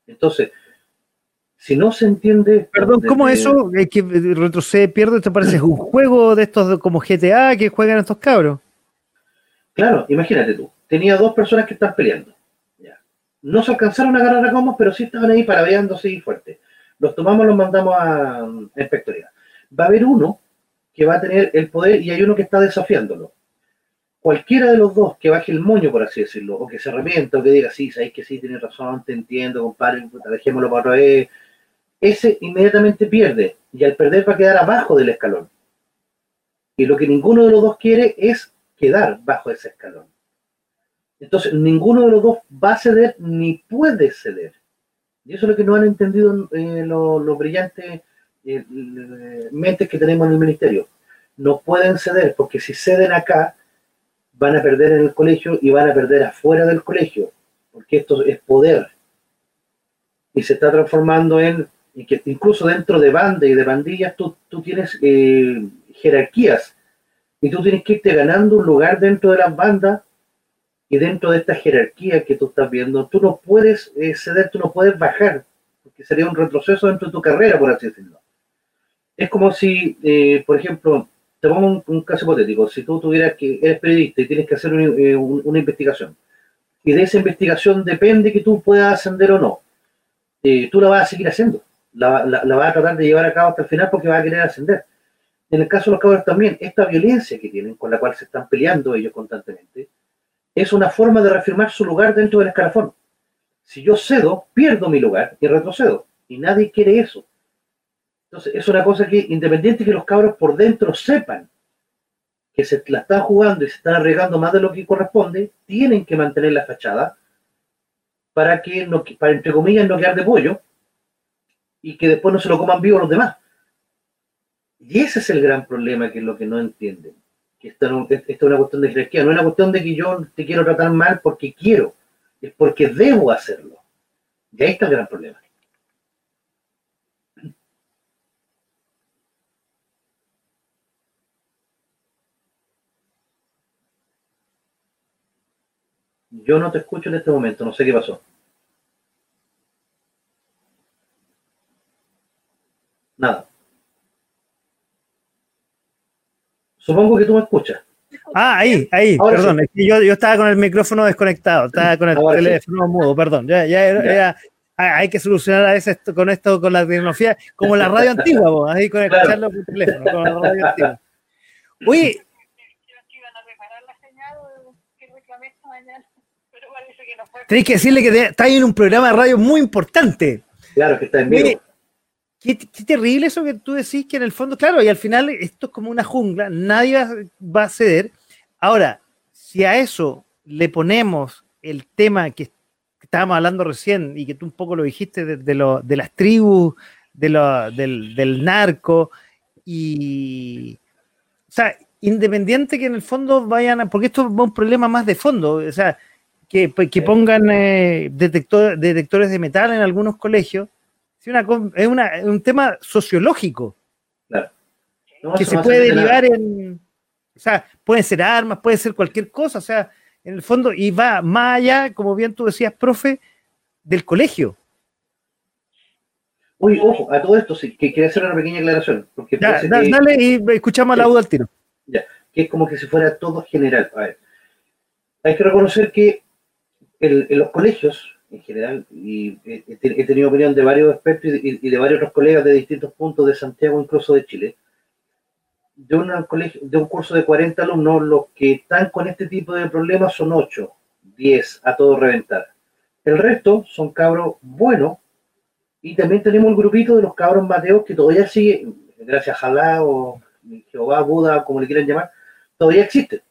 Speaker 2: Entonces, si no se entiende...
Speaker 1: Perdón, ¿cómo eso? Es que retrocede, pierde, ¿te parece un juego de estos como GTA que juegan estos cabros?
Speaker 2: Claro, imagínate tú, tenía dos personas que están peleando. Ya. No se alcanzaron a agarrar a combos, pero sí estaban ahí parabeándose y fuerte. Los tomamos, los mandamos a, inspectoría. Va a haber uno que va a tener el poder y hay uno que está desafiándolo cualquiera de los dos que baje el moño, por así decirlo, o que se arrepienta, o que diga, sí, sabéis que sí, tienes razón, te entiendo, compadre, dejémoslo para otra vez, ese inmediatamente pierde, y al perder va a quedar abajo del escalón. Y lo que ninguno de los dos quiere es quedar bajo ese escalón. Entonces, ninguno de los dos va a ceder ni puede ceder. Y eso es lo que no han entendido eh, los brillantes eh, mentes que tenemos en el ministerio. No pueden ceder, porque si ceden acá, van a perder en el colegio y van a perder afuera del colegio, porque esto es poder. Y se está transformando en, incluso dentro de bandas y de bandillas tú, tienes eh, jerarquías y tú tienes que irte ganando un lugar dentro de las bandas y dentro de esta jerarquía que tú estás viendo, tú no puedes eh, ceder, tú no puedes bajar, porque sería un retroceso dentro de tu carrera, por así decirlo. Es como si, eh, por ejemplo, te pongo un, caso hipotético, si tú tuvieras que, eres periodista y tienes que hacer eh, una investigación, y de esa investigación depende que tú puedas ascender o no, eh, tú la vas a seguir haciendo, la, vas a tratar de llevar a cabo hasta el final porque vas a querer ascender. En el caso de los cabros también, esta violencia que tienen, con la cual se están peleando ellos constantemente, es una forma de reafirmar su lugar dentro del escalafón. Si yo cedo, pierdo mi lugar y retrocedo. Y nadie quiere eso. Entonces, es una cosa que, independiente que los cabros por dentro sepan que se la están jugando y se están arriesgando más de lo que corresponde, tienen que mantener la fachada para que, no, para entre comillas, no quedar de pollo y que después no se lo coman vivo los demás. Y ese es el gran problema, que es lo que no entienden. Que esto, esto es una cuestión de jerarquía, no es una cuestión de que yo te quiero tratar mal porque quiero, es porque debo hacerlo. Y ahí está el gran problema. Yo no te escucho en este momento, no sé qué pasó. Nada. Supongo que tú me escuchas.
Speaker 1: Ah, ahí, ahí, perdón. yo, yo, estaba con el micrófono desconectado, estaba con el teléfono mudo, perdón. Ya, ya, hay que solucionar a veces con esto, con la tecnología, como la radio antigua, vos, ahí con el claro. teléfono, con la radio antigua. Tenéis que decirle que está ahí en un programa de radio muy importante.
Speaker 2: Claro, que está en vivo.
Speaker 1: Qué, terrible eso que tú decís, que en el fondo, claro, y al final esto es como una jungla, nadie va, a ceder. Ahora, si a eso le ponemos el tema que, estábamos hablando recién y que tú un poco lo dijiste de, lo, de las tribus, de lo, del, del, narco, y. O sea, independiente que en el fondo vayan a. Porque esto es un problema más de fondo, o sea, que, que pongan eh, detectores de metal en algunos colegios es, una, un tema sociológico. Claro. que se puede derivar en. O sea, pueden ser armas, puede ser cualquier cosa, o sea, en el fondo, y va más allá, como bien tú decías, profe, del colegio.
Speaker 2: Uy, ojo, a todo esto sí, que quería hacer una pequeña aclaración. Porque
Speaker 1: dale y escuchamos la duda al tiro.
Speaker 2: Ya, que es como que si fuera todo general. A ver, hay que reconocer que en los colegios en general, y he, tenido opinión de varios expertos y, de varios otros colegas de distintos puntos de Santiago, incluso de Chile. De, una colegio, de un curso de 40 alumnos, los que están con este tipo de problemas son 8, 10, a todo reventar. El resto son cabros buenos, y también tenemos el grupito de los cabros mateos que todavía sigue, gracias a Jalá o Jehová, Buda, como le quieran llamar, todavía existen.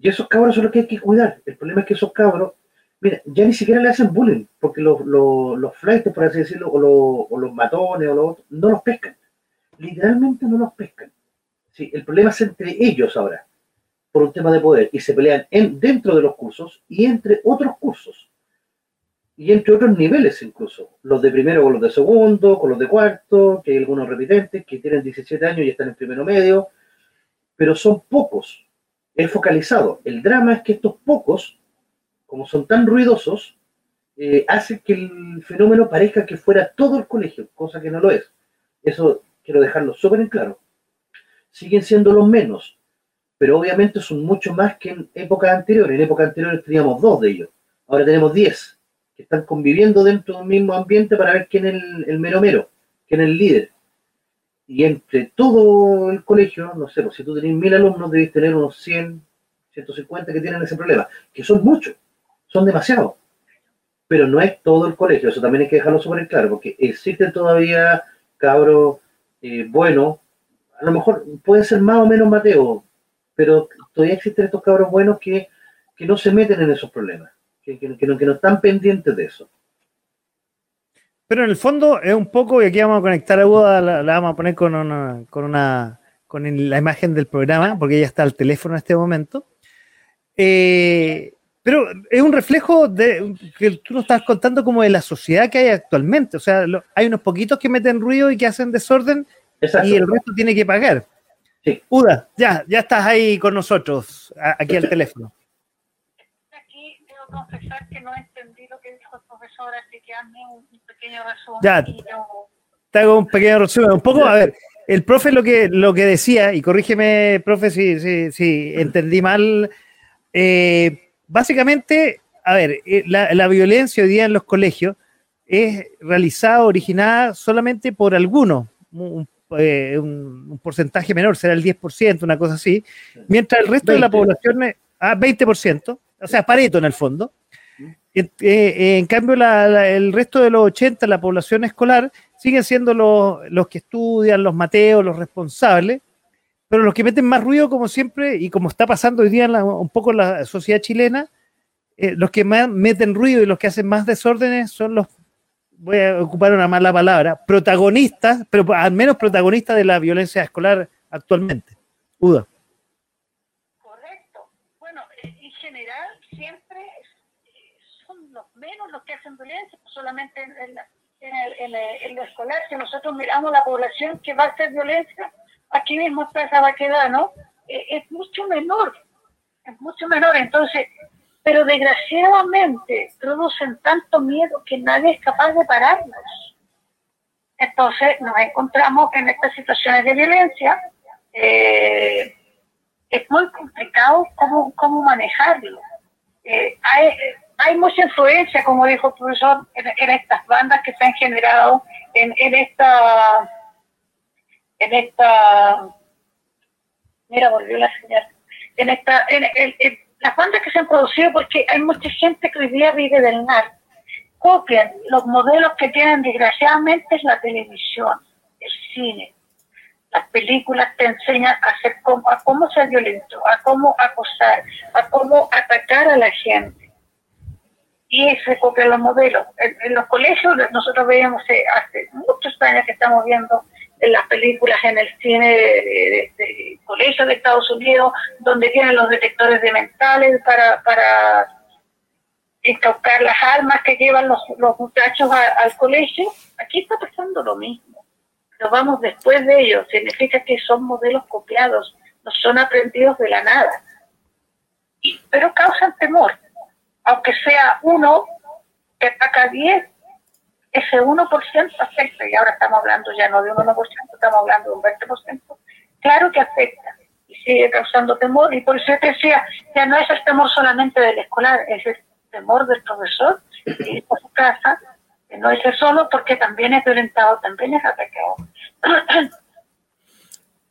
Speaker 2: Y esos cabros son los que hay que cuidar. El problema es que esos cabros Mira, ya ni siquiera le hacen bullying, porque los, los, los flights, por así decirlo, o los, matones, o los otros, no los pescan. Literalmente no los pescan. Sí, el problema es entre ellos ahora, por un tema de poder, y se pelean en, dentro de los cursos y entre otros cursos. Y entre otros niveles incluso. Los de primero con los de segundo, con los de cuarto, que hay algunos repitentes que tienen 17 años y están en primero medio, pero son pocos. Es focalizado. El drama es que estos pocos como son tan ruidosos, eh, hace que el fenómeno parezca que fuera todo el colegio, cosa que no lo es. Eso quiero dejarlo súper en claro. Siguen siendo los menos, pero obviamente son mucho más que en épocas anteriores. En épocas anteriores teníamos dos de ellos, ahora tenemos diez, que están conviviendo dentro de un mismo ambiente para ver quién es el, mero mero, quién es el líder. Y entre todo el colegio, no sé, pues, si tú tenés mil alumnos, debes tener unos 100, 150 que tienen ese problema, que son muchos son demasiados. Pero no es todo el colegio, eso también hay que dejarlo súper claro, porque existen todavía cabros eh, buenos, a lo mejor pueden ser más o menos Mateo, pero todavía existen estos cabros buenos que, no se meten en esos problemas, que, no, están pendientes de eso.
Speaker 1: Pero en el fondo es un poco, y aquí vamos a conectar a Buda, la, vamos a poner con una, con una con la imagen del programa, porque ella está al teléfono en este momento. Eh, pero es un reflejo de que tú nos estás contando como de la sociedad que hay actualmente. O sea, hay unos poquitos que meten ruido y que hacen desorden y el resto tiene que pagar. Sí. Uda, ya, ya estás ahí con nosotros, aquí al teléfono.
Speaker 3: Aquí debo confesar que no entendí lo que dijo el profesor, así que hazme un pequeño resumen.
Speaker 1: Ya, te hago un pequeño resumen. Un poco, a ver, el profe lo que, lo que decía, y corrígeme, profe, si, si, si entendí mal, eh, básicamente, a ver, eh, la, violencia hoy día en los colegios es realizada, originada solamente por algunos, eh, un, porcentaje menor, será el 10%, una cosa así, mientras el resto de la población es a ah, 20%, o sea, pareto en el fondo. Eh, en cambio, el resto de los 80, la población escolar, siguen siendo los, los que estudian, los mateos, los responsables, pero los que meten más ruido, como siempre, y como está pasando hoy día en un poco en la sociedad chilena, eh, los que más meten ruido y los que hacen más desórdenes son los, voy a ocupar una mala palabra, protagonistas, pero al menos protagonistas de la violencia escolar actualmente. Uda.
Speaker 3: Correcto. Bueno, en general siempre son los menos los que hacen violencia, solamente en, en, en lo escolar, si nosotros miramos la población que va a hacer violencia, aquí mismo está esa vaquedad, ¿no? Eh, es mucho menor, es mucho menor. Entonces, pero desgraciadamente producen tanto miedo que nadie es capaz de pararlos. Entonces nos encontramos en estas situaciones de violencia. Eh, es muy complicado cómo, cómo manejarlo. Eh, hay, hay, mucha influencia, como dijo el profesor, en, estas bandas que se han generado en, en esta en esta, mira, volvió la señal, en esta, en, las bandas que se han producido, porque hay mucha gente que hoy día vive del NAR, copian los modelos que tienen desgraciadamente es la televisión, el cine. Las películas te enseñan a, hacer cómo, a cómo ser violento, a cómo acosar, a cómo atacar a la gente. Y se copian los modelos. En, los colegios nosotros veíamos eh, hace muchos años que estamos viendo en las películas en el cine de, colegios de Estados Unidos, donde tienen los detectores de mentales para, para incautar las armas que llevan los, los muchachos al colegio. Aquí está pasando lo mismo. Pero vamos después de ello. Significa que son modelos copiados, no son aprendidos de la nada. pero causan temor. Aunque sea uno que ataca 10, ese 1% afecta, y ahora estamos hablando ya no de un 1%, estamos hablando de un 20%, claro que afecta y sigue causando temor, y por eso te decía, ya no es el temor solamente del escolar, es el temor del profesor y por su casa, que no es el solo porque también es violentado, también es atacado.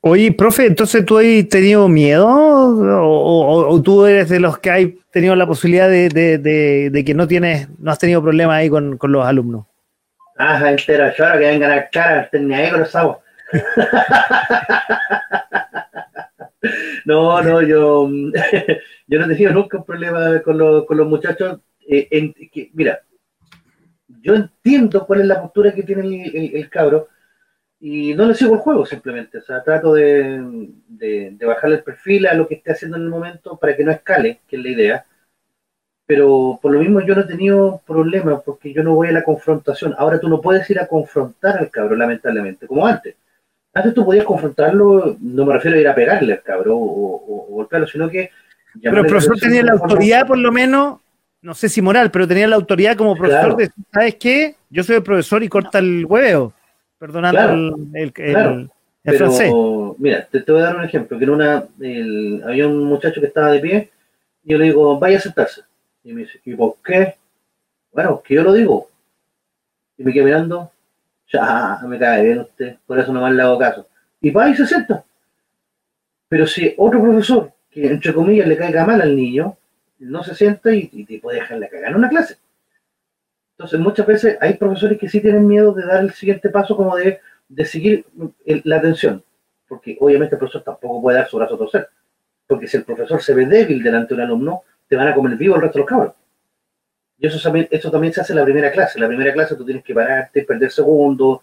Speaker 1: Oye, profe, entonces tú has tenido miedo o, tú eres de los que hay tenido la posibilidad de, de, que no tienes, no has tenido problemas ahí con, con los alumnos?
Speaker 2: Ah, entera, ahora que vengan a cara, tenía ahí con los sabos. no, no, yo, yo no he tenido nunca un problema con, los muchachos. Eh, mira, yo entiendo cuál es la postura que tiene el, cabro y no le sigo el juego simplemente. O sea, trato de, de, de bajarle el perfil a lo que esté haciendo en el momento para que no escale, que es la idea pero por lo mismo yo no he tenido problemas porque yo no voy a la confrontación. Ahora tú no puedes ir a confrontar al cabro, lamentablemente, como antes. Antes tú podías confrontarlo, no me refiero a ir a pegarle al cabro o, golpearlo, sino que...
Speaker 1: Pero el profesor tenía la autoridad, por lo menos, no sé si moral, pero tenía la autoridad como profesor de, ¿sabes qué? Yo soy el profesor y corta el hueveo, perdonando el, francés.
Speaker 2: Mira, te, voy a dar un ejemplo, que en una, había un muchacho que estaba de pie, y yo le digo, vaya a sentarse y me dice, ¿y por qué? Bueno, que yo lo digo. Y me quedé mirando, ya, me cae bien usted, por eso nomás le hago caso. Y va y se sienta. Pero si otro profesor, que entre comillas le caiga mal al niño, no se sienta y, te puede dejarle cagar en una clase. Entonces, muchas veces hay profesores que sí tienen miedo de dar el siguiente paso, como de, de seguir la atención. Porque obviamente el profesor tampoco puede dar su brazo a torcer. Porque si el profesor se ve débil delante de un alumno, te van a comer vivo el resto de los cabros. Y eso también, eso también se hace en la primera clase. En la primera clase tú tienes que pararte, perder segundos,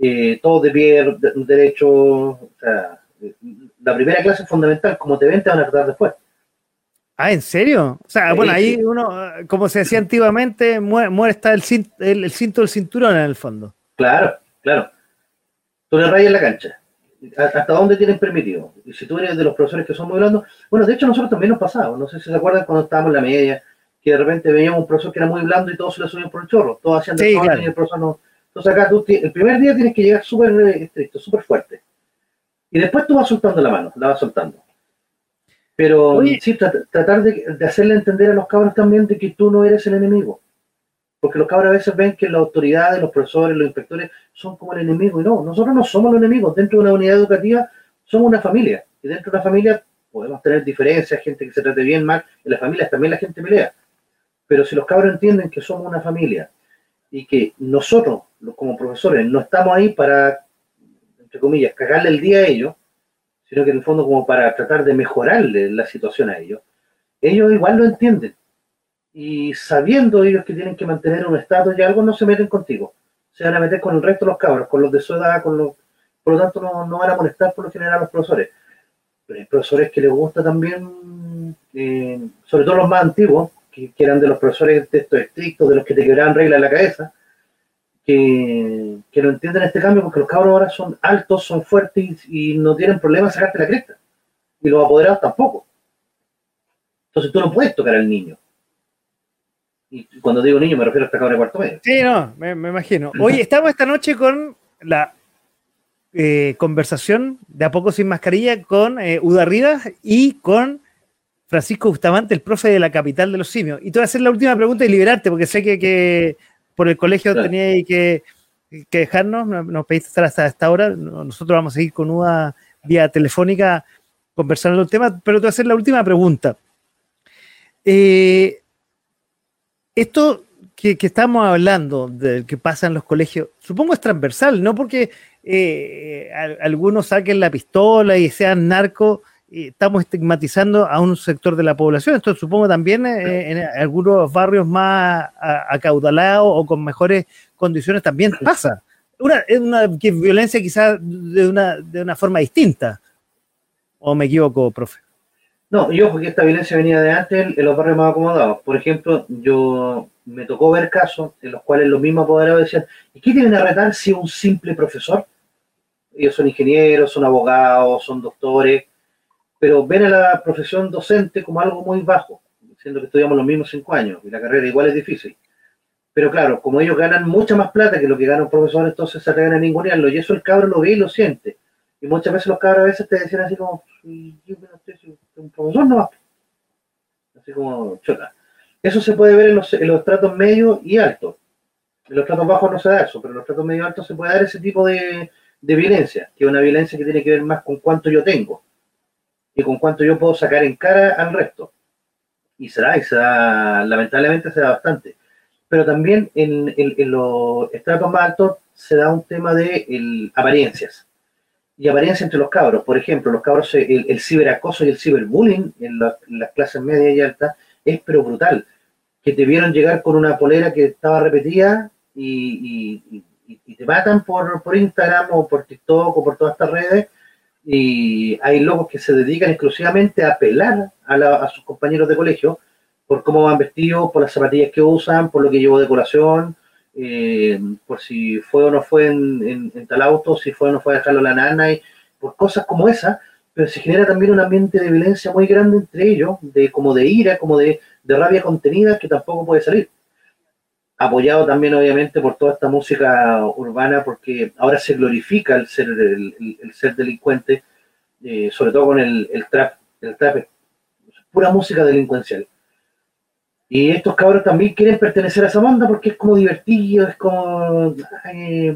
Speaker 2: eh, todo de pie, derecho. O sea, la primera clase es fundamental. Como te ven, te van a tratar después.
Speaker 1: Ah, ¿en serio? O sea, bueno, ahí uno, como se decía antiguamente, muere, está el, el, cinto del cinturón en el fondo.
Speaker 2: Claro, claro. Tú le rayas la cancha hasta dónde tienen permitido. Y si tú eres de los profesores que son muy blandos, bueno, de hecho nosotros también nos pasaba, no sé si se acuerdan cuando estábamos en la media, que de repente veíamos un profesor que era muy blando y todos se le subían por el chorro, todos hacían de y el profesor no. Entonces acá tú, el primer día tienes que llegar súper estricto, súper fuerte. Y después tú vas soltando la mano, la vas soltando. Pero sí, tratar de, de hacerle entender a los cabros también de que tú no eres el enemigo porque los cabros a veces ven que las autoridades, los profesores, los inspectores son como el enemigo, y no, nosotros no somos los enemigos, dentro de una unidad educativa somos una familia, y dentro de una familia podemos tener diferencias, gente que se trate bien, mal, en las familias también la gente pelea, pero si los cabros entienden que somos una familia, y que nosotros, como profesores, no estamos ahí para, entre comillas, cagarle el día a ellos, sino que en el fondo como para tratar de mejorarle la situación a ellos, ellos igual lo entienden y sabiendo ellos que tienen que mantener un estatus y algo, no se meten contigo. Se van a meter con el resto de los cabros, con los de su edad, con los, por lo tanto no, van a molestar por lo general a los profesores. Pero hay profesores que les gusta también, eh, sobre todo los más antiguos, que, eran de los profesores de textos estrictos, de los que te quebraban reglas en la cabeza, que, que no entienden este cambio porque los cabros ahora son altos, son fuertes y, no tienen problema sacarte la cresta. Y los apoderados tampoco. Entonces tú no puedes tocar al niño y cuando digo niño me refiero a esta cabra de cuarto medio.
Speaker 1: Sí, no, me, imagino. Hoy estamos esta noche con la eh, conversación de A Poco Sin Mascarilla con eh, Uda Rivas y con Francisco Bustamante, el profe de la capital de los simios. Y te voy a hacer la última pregunta y liberarte, porque sé que, por el colegio tenía que, que dejarnos, nos pediste estar hasta esta hora. Nosotros vamos a seguir con Uda vía telefónica conversando el tema, pero te voy a hacer la última pregunta. eh, esto que, estamos hablando, del que pasa en los colegios, supongo es transversal, no porque eh, algunos saquen la pistola y sean narcos, estamos estigmatizando a un sector de la población. Esto supongo también eh, en algunos barrios más acaudalados o con mejores condiciones también pasa. Una, es una violencia quizás de una, de una forma distinta. ¿O me equivoco, profe?
Speaker 2: No, yo porque esta violencia venía de antes en los barrios más acomodados. Por ejemplo, yo me tocó ver casos en los cuales los mismos apoderados decían, ¿y qué tienen a retar si un simple profesor? Ellos son ingenieros, son abogados, son doctores, pero ven a la profesión docente como algo muy bajo, siendo que estudiamos los mismos cinco años y la carrera igual es difícil. Pero claro, como ellos ganan mucha más plata que lo que gana un profesor, entonces se atreven a ningunearlo y eso el cabro lo ve y lo siente. Y muchas veces los cabros a veces te decían así como, yo si un profesor no va. Así como, chota. Eso se puede ver en los, en los tratos medios y altos. En los tratos bajos no se da eso, pero en los tratos medio altos se puede dar ese tipo de, de violencia, que es una violencia que tiene que ver más con cuánto yo tengo y con cuánto yo puedo sacar en cara al resto. Y se da, y se da, lamentablemente se da bastante. Pero también en, los estratos más altos se da un tema de apariencias. Y apariencias entre los cabros. Por ejemplo, los cabros, el, ciberacoso y el ciberbullying en, las clases medias y altas es pero brutal. Que te vieron llegar con una polera que estaba repetida y, te matan por, por Instagram o por TikTok o por todas estas redes y hay locos que se dedican exclusivamente a pelar a, sus compañeros de colegio por cómo van vestidos, por las zapatillas que usan, por lo que llevó decoración, eh, por si fue o no fue en, tal auto, si fue o no fue a dejarlo la nana, y por cosas como esas, pero se genera también un ambiente de violencia muy grande entre ellos, de como de ira, como de, rabia contenida que tampoco puede salir apoyado también obviamente por toda esta música urbana, porque ahora se glorifica el ser, el, ser delincuente, eh, sobre todo con el, trap, el trap pura música delincuencial. Y estos cabros también quieren pertenecer a esa banda porque es como divertido, es como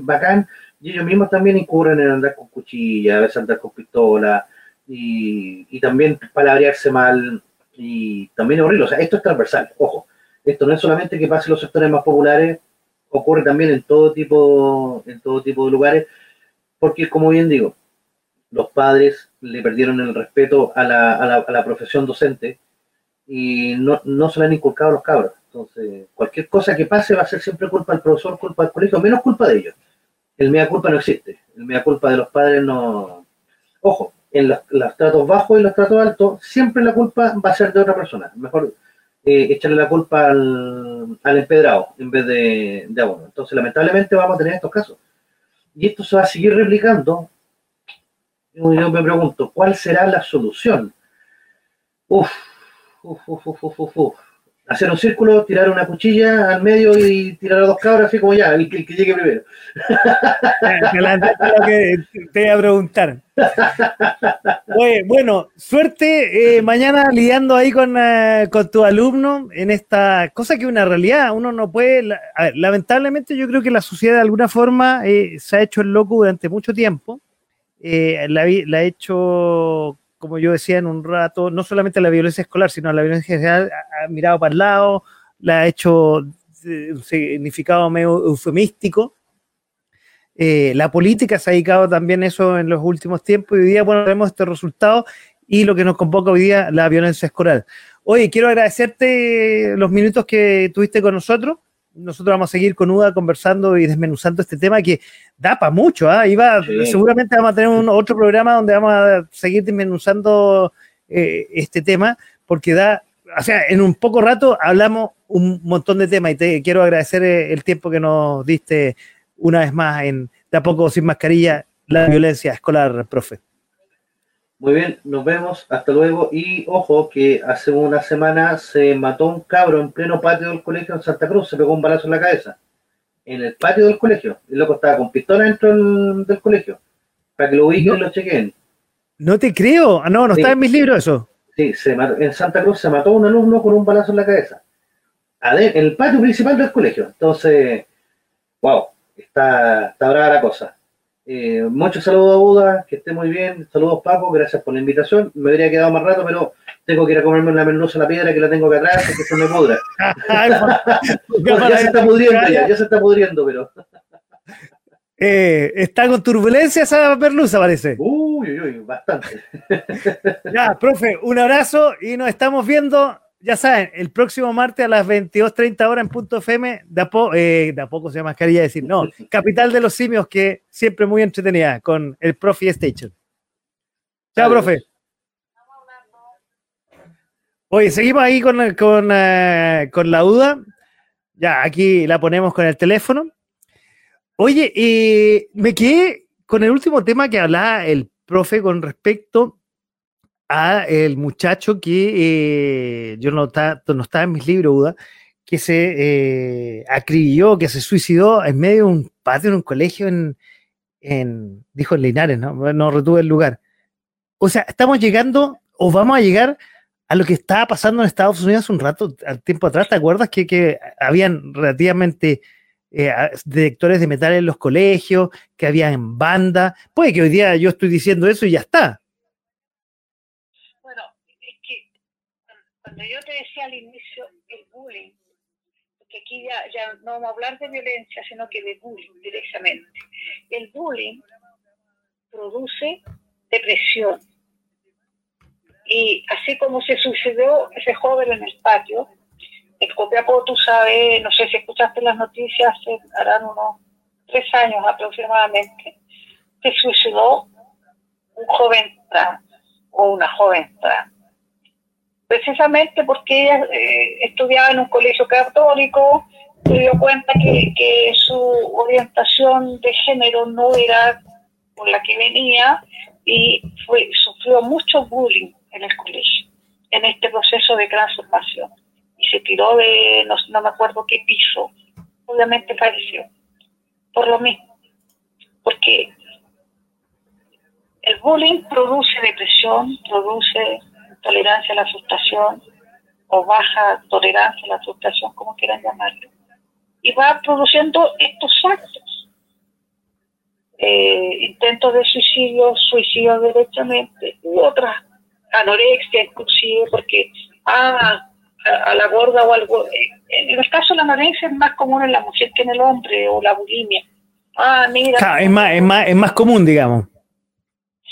Speaker 2: bacán, y ellos mismos también incurren en andar con cuchilla, a veces andar con pistola, y, y también palabrearse mal, y también horrible, o sea, esto es transversal, ojo, esto no es solamente que pase en los sectores más populares, ocurre también en todo tipo, en todo tipo de lugares, porque como bien digo, los padres le perdieron el respeto a la, a la, profesión docente y no, no se le han inculcado los cabros. Entonces, cualquier cosa que pase va a ser siempre culpa del profesor, culpa del colegio, menos culpa de ellos. El mea culpa no existe. El mea culpa de los padres no. Ojo, en los, tratos bajos y los tratos altos, siempre la culpa va a ser de otra persona. Mejor eh, echarle la culpa al, empedrado en vez de, de a uno. Entonces, lamentablemente vamos a tener estos casos. Y esto se va a seguir replicando. Yo me pregunto, ¿cuál será la solución? Uf, hacer un círculo, tirar una cuchilla al medio y tirar a dos cabras, así como ya, el, que llegue primero.
Speaker 1: lo que te voy a preguntar. Bueno, suerte eh, mañana lidiando ahí con, eh, con tu alumno en esta cosa que es una realidad. Uno no puede, lamentablemente yo creo que la sociedad de alguna forma eh, se ha hecho el loco durante mucho tiempo. la ha hecho como yo decía en un rato, no solamente la violencia escolar, sino la violencia general, ha, mirado para el lado, la ha hecho eh, un significado medio eufemístico. Eh, la política se ha dedicado también a eso en los últimos tiempos y hoy día, bueno, vemos este resultado y lo que nos convoca hoy día, la violencia escolar. Oye, quiero agradecerte los minutos que tuviste con nosotros nosotros vamos a seguir con Uda conversando y desmenuzando este tema que da para mucho. ¿ah? Seguramente vamos a tener un, otro programa donde vamos a seguir desmenuzando eh, este tema, porque da, o sea, en un poco rato hablamos un montón de temas y te quiero agradecer eh, el tiempo que nos diste una vez más en De a poco sin mascarilla, la violencia escolar, profe.
Speaker 2: Muy bien, nos vemos, hasta luego. Y ojo que hace una semana se mató un cabro en pleno patio del colegio en Santa Cruz, se pegó un balazo en la cabeza. En el patio del colegio. El loco estaba con pistola dentro del, colegio. Para que lo ubiquen y lo chequen.
Speaker 1: No te creo. Ah, no, no está en mis libros eso.
Speaker 2: Sí, se en Santa Cruz se mató un alumno con un balazo en la cabeza. en el patio principal del colegio. Entonces, wow, está, está brava la cosa. Eh, muchos saludos a Buda, que esté muy bien. Saludos Paco, gracias por la invitación. Me habría quedado más rato, pero tengo que ir a comerme la merluza la piedra que la tengo acá atrás, que se me pudra. ya se está pudriendo, ya, ya se está pudriendo, pero.
Speaker 1: Eh, está con turbulencia esa merluza, parece.
Speaker 2: Uy, uy, uy, bastante.
Speaker 1: ya, profe, un abrazo y nos estamos viendo. Ya saben, el próximo martes a las 22.30 horas en punto FM, de a, eh, de a poco se mascarilla decir, no, Capital de los Simios, que siempre muy entretenida con el Profi Station. Chao, profe. Oye, seguimos ahí con, con, eh, con la duda. Ya, aquí la ponemos con el teléfono. Oye, eh, me quedé con el último tema que hablaba el profe con respecto a el muchacho que eh, yo no, está, no estaba en mis libros, Uda, que se eh, acribilló, que se suicidó en medio de un patio en un colegio en, en dijo en Linares, ¿no? No el lugar. O sea, estamos llegando o vamos a llegar a lo que estaba pasando en Estados Unidos un rato, al tiempo atrás. ¿Te acuerdas que, que habían relativamente eh, directores de metal en los colegios, que había en banda. Puede que hoy día yo estoy diciendo eso y ya está.
Speaker 3: Bueno, es que cuando yo te decía al inicio el bullying, porque aquí ya, ya no vamos a hablar de violencia, sino que de bullying directamente. El bullying produce depresión. Y así como se sucedió ese joven en el patio, en Copiapó, tú sabes, no sé si escuchaste las noticias, harán unos tres años aproximadamente, se suicidó un joven trans o una joven trans. Precisamente porque ella eh, estudiaba en un colegio católico, se dio cuenta que, su orientación de género no era por la que venía y fue, sufrió mucho bullying en el colegio, en este proceso de transformación. Y se tiró de, no, me acuerdo qué piso, obviamente falleció, por lo mismo, porque el bullying produce depresión, produce tolerancia a la frustración o baja tolerancia a la frustración, como quieran llamarlo, y va produciendo estos actos. Eh, intentos de suicidio, suicidio derechamente, u otras, anorexia inclusive, porque, ah, a, la gorda o algo. En el caso de la anorexia es más común en la mujer que en el hombre, o la bulimia. Ah, mira.
Speaker 1: es, más, es, más, es más común, digamos.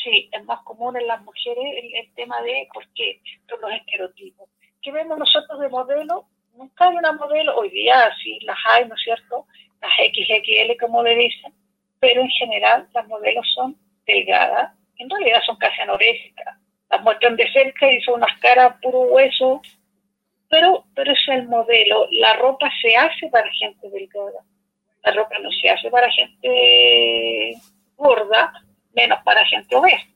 Speaker 3: Sí, es más común en las mujeres el, tema de, ¿por qué? Por los estereotipos. ¿Qué vemos nosotros de modelo? Nunca hay una modelo, hoy día sí las hay, ¿no es cierto? Las XXL, como le dicen, pero en general las modelos son delgadas, en realidad son casi anoréxicas. Las muestran de cerca y son unas caras puro hueso, pero, pero es el modelo. La ropa se hace para gente delgada. La ropa no se hace para gente gorda, menos para gente obesa.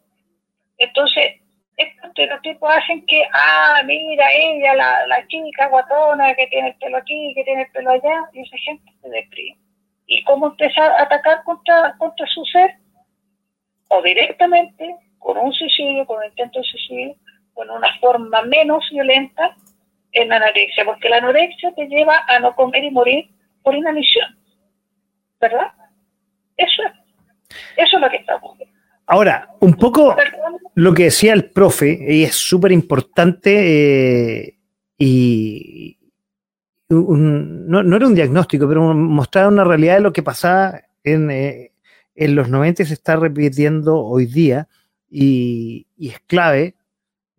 Speaker 3: Entonces, estos estereotipos hacen que, ah, mira, ella, la, chica guatona que tiene el pelo aquí, que tiene el pelo allá, y esa gente se deprime. ¿Y cómo empieza a atacar contra, contra su ser? O directamente, con un suicidio, con un intento de suicidio, con una forma menos violenta, en la anorexia, porque la anorexia te lleva a no comer y morir por inanición. ¿Verdad? Eso es. Eso es lo que estamos
Speaker 1: Ahora, un poco lo que decía el profe, y es súper importante, eh, y no, era un diagnóstico, pero mostrar una realidad de lo que pasaba en, eh, en los 90 y se está repitiendo hoy día, y, es clave.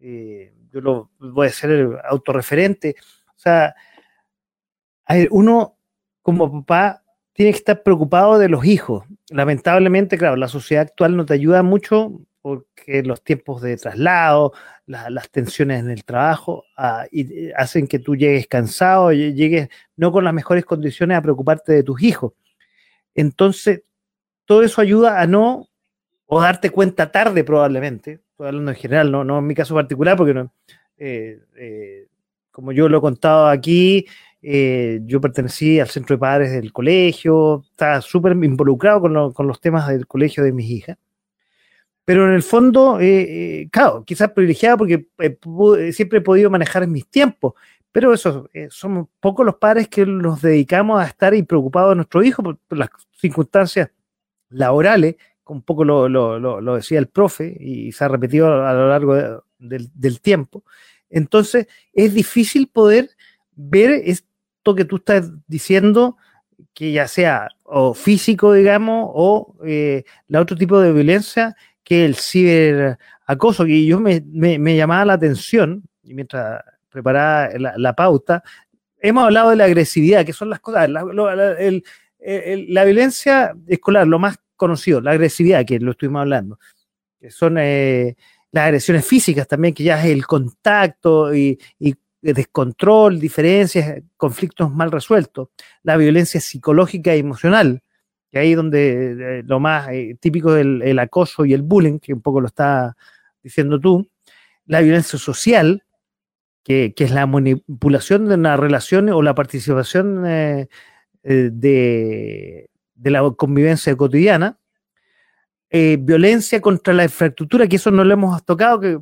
Speaker 1: Eh, yo lo voy a ser autorreferente. O sea, uno como papá tiene que estar preocupado de los hijos. Lamentablemente, claro, la sociedad actual no te ayuda mucho porque los tiempos de traslado, las tensiones en el trabajo ah, y, hacen que tú llegues cansado, llegues no con las mejores condiciones a preocuparte de tus hijos. Entonces, todo eso ayuda a no, o darte cuenta tarde probablemente, estoy hablando en general, no, no en mi caso particular, porque no, eh, eh, como yo lo he contado aquí, eh, yo pertenecí al centro de padres del colegio, estaba súper involucrado con, los temas del colegio de mis hijas. Pero en el fondo, claro, quizás privilegiado porque siempre he podido manejar mis tiempos, pero eso, somos pocos los padres que nos dedicamos a estar preocupados de nuestro hijo por, las circunstancias laborales, como un poco lo, decía el profe y se ha repetido a lo largo del, del tiempo. Entonces, es difícil poder ver esto que tú estás diciendo, que ya sea o físico, digamos, o eh, la otro tipo de violencia que el ciberacoso, que yo me, me, llamaba la atención, y mientras preparaba la, pauta, hemos hablado de la agresividad, que son las cosas, la, la violencia escolar, lo más conocido, la agresividad, que lo estuvimos hablando, que son eh, las agresiones físicas también, que ya es el contacto y, descontrol, diferencias, conflictos mal resueltos, la violencia psicológica y emocional, que ahí donde eh, lo más eh, típico es el, acoso y el bullying, que un poco lo está diciendo tú, la violencia social, que, es la manipulación de una relación o la participación de, de, la convivencia cotidiana, eh, violencia contra la infraestructura, que eso no lo hemos tocado, que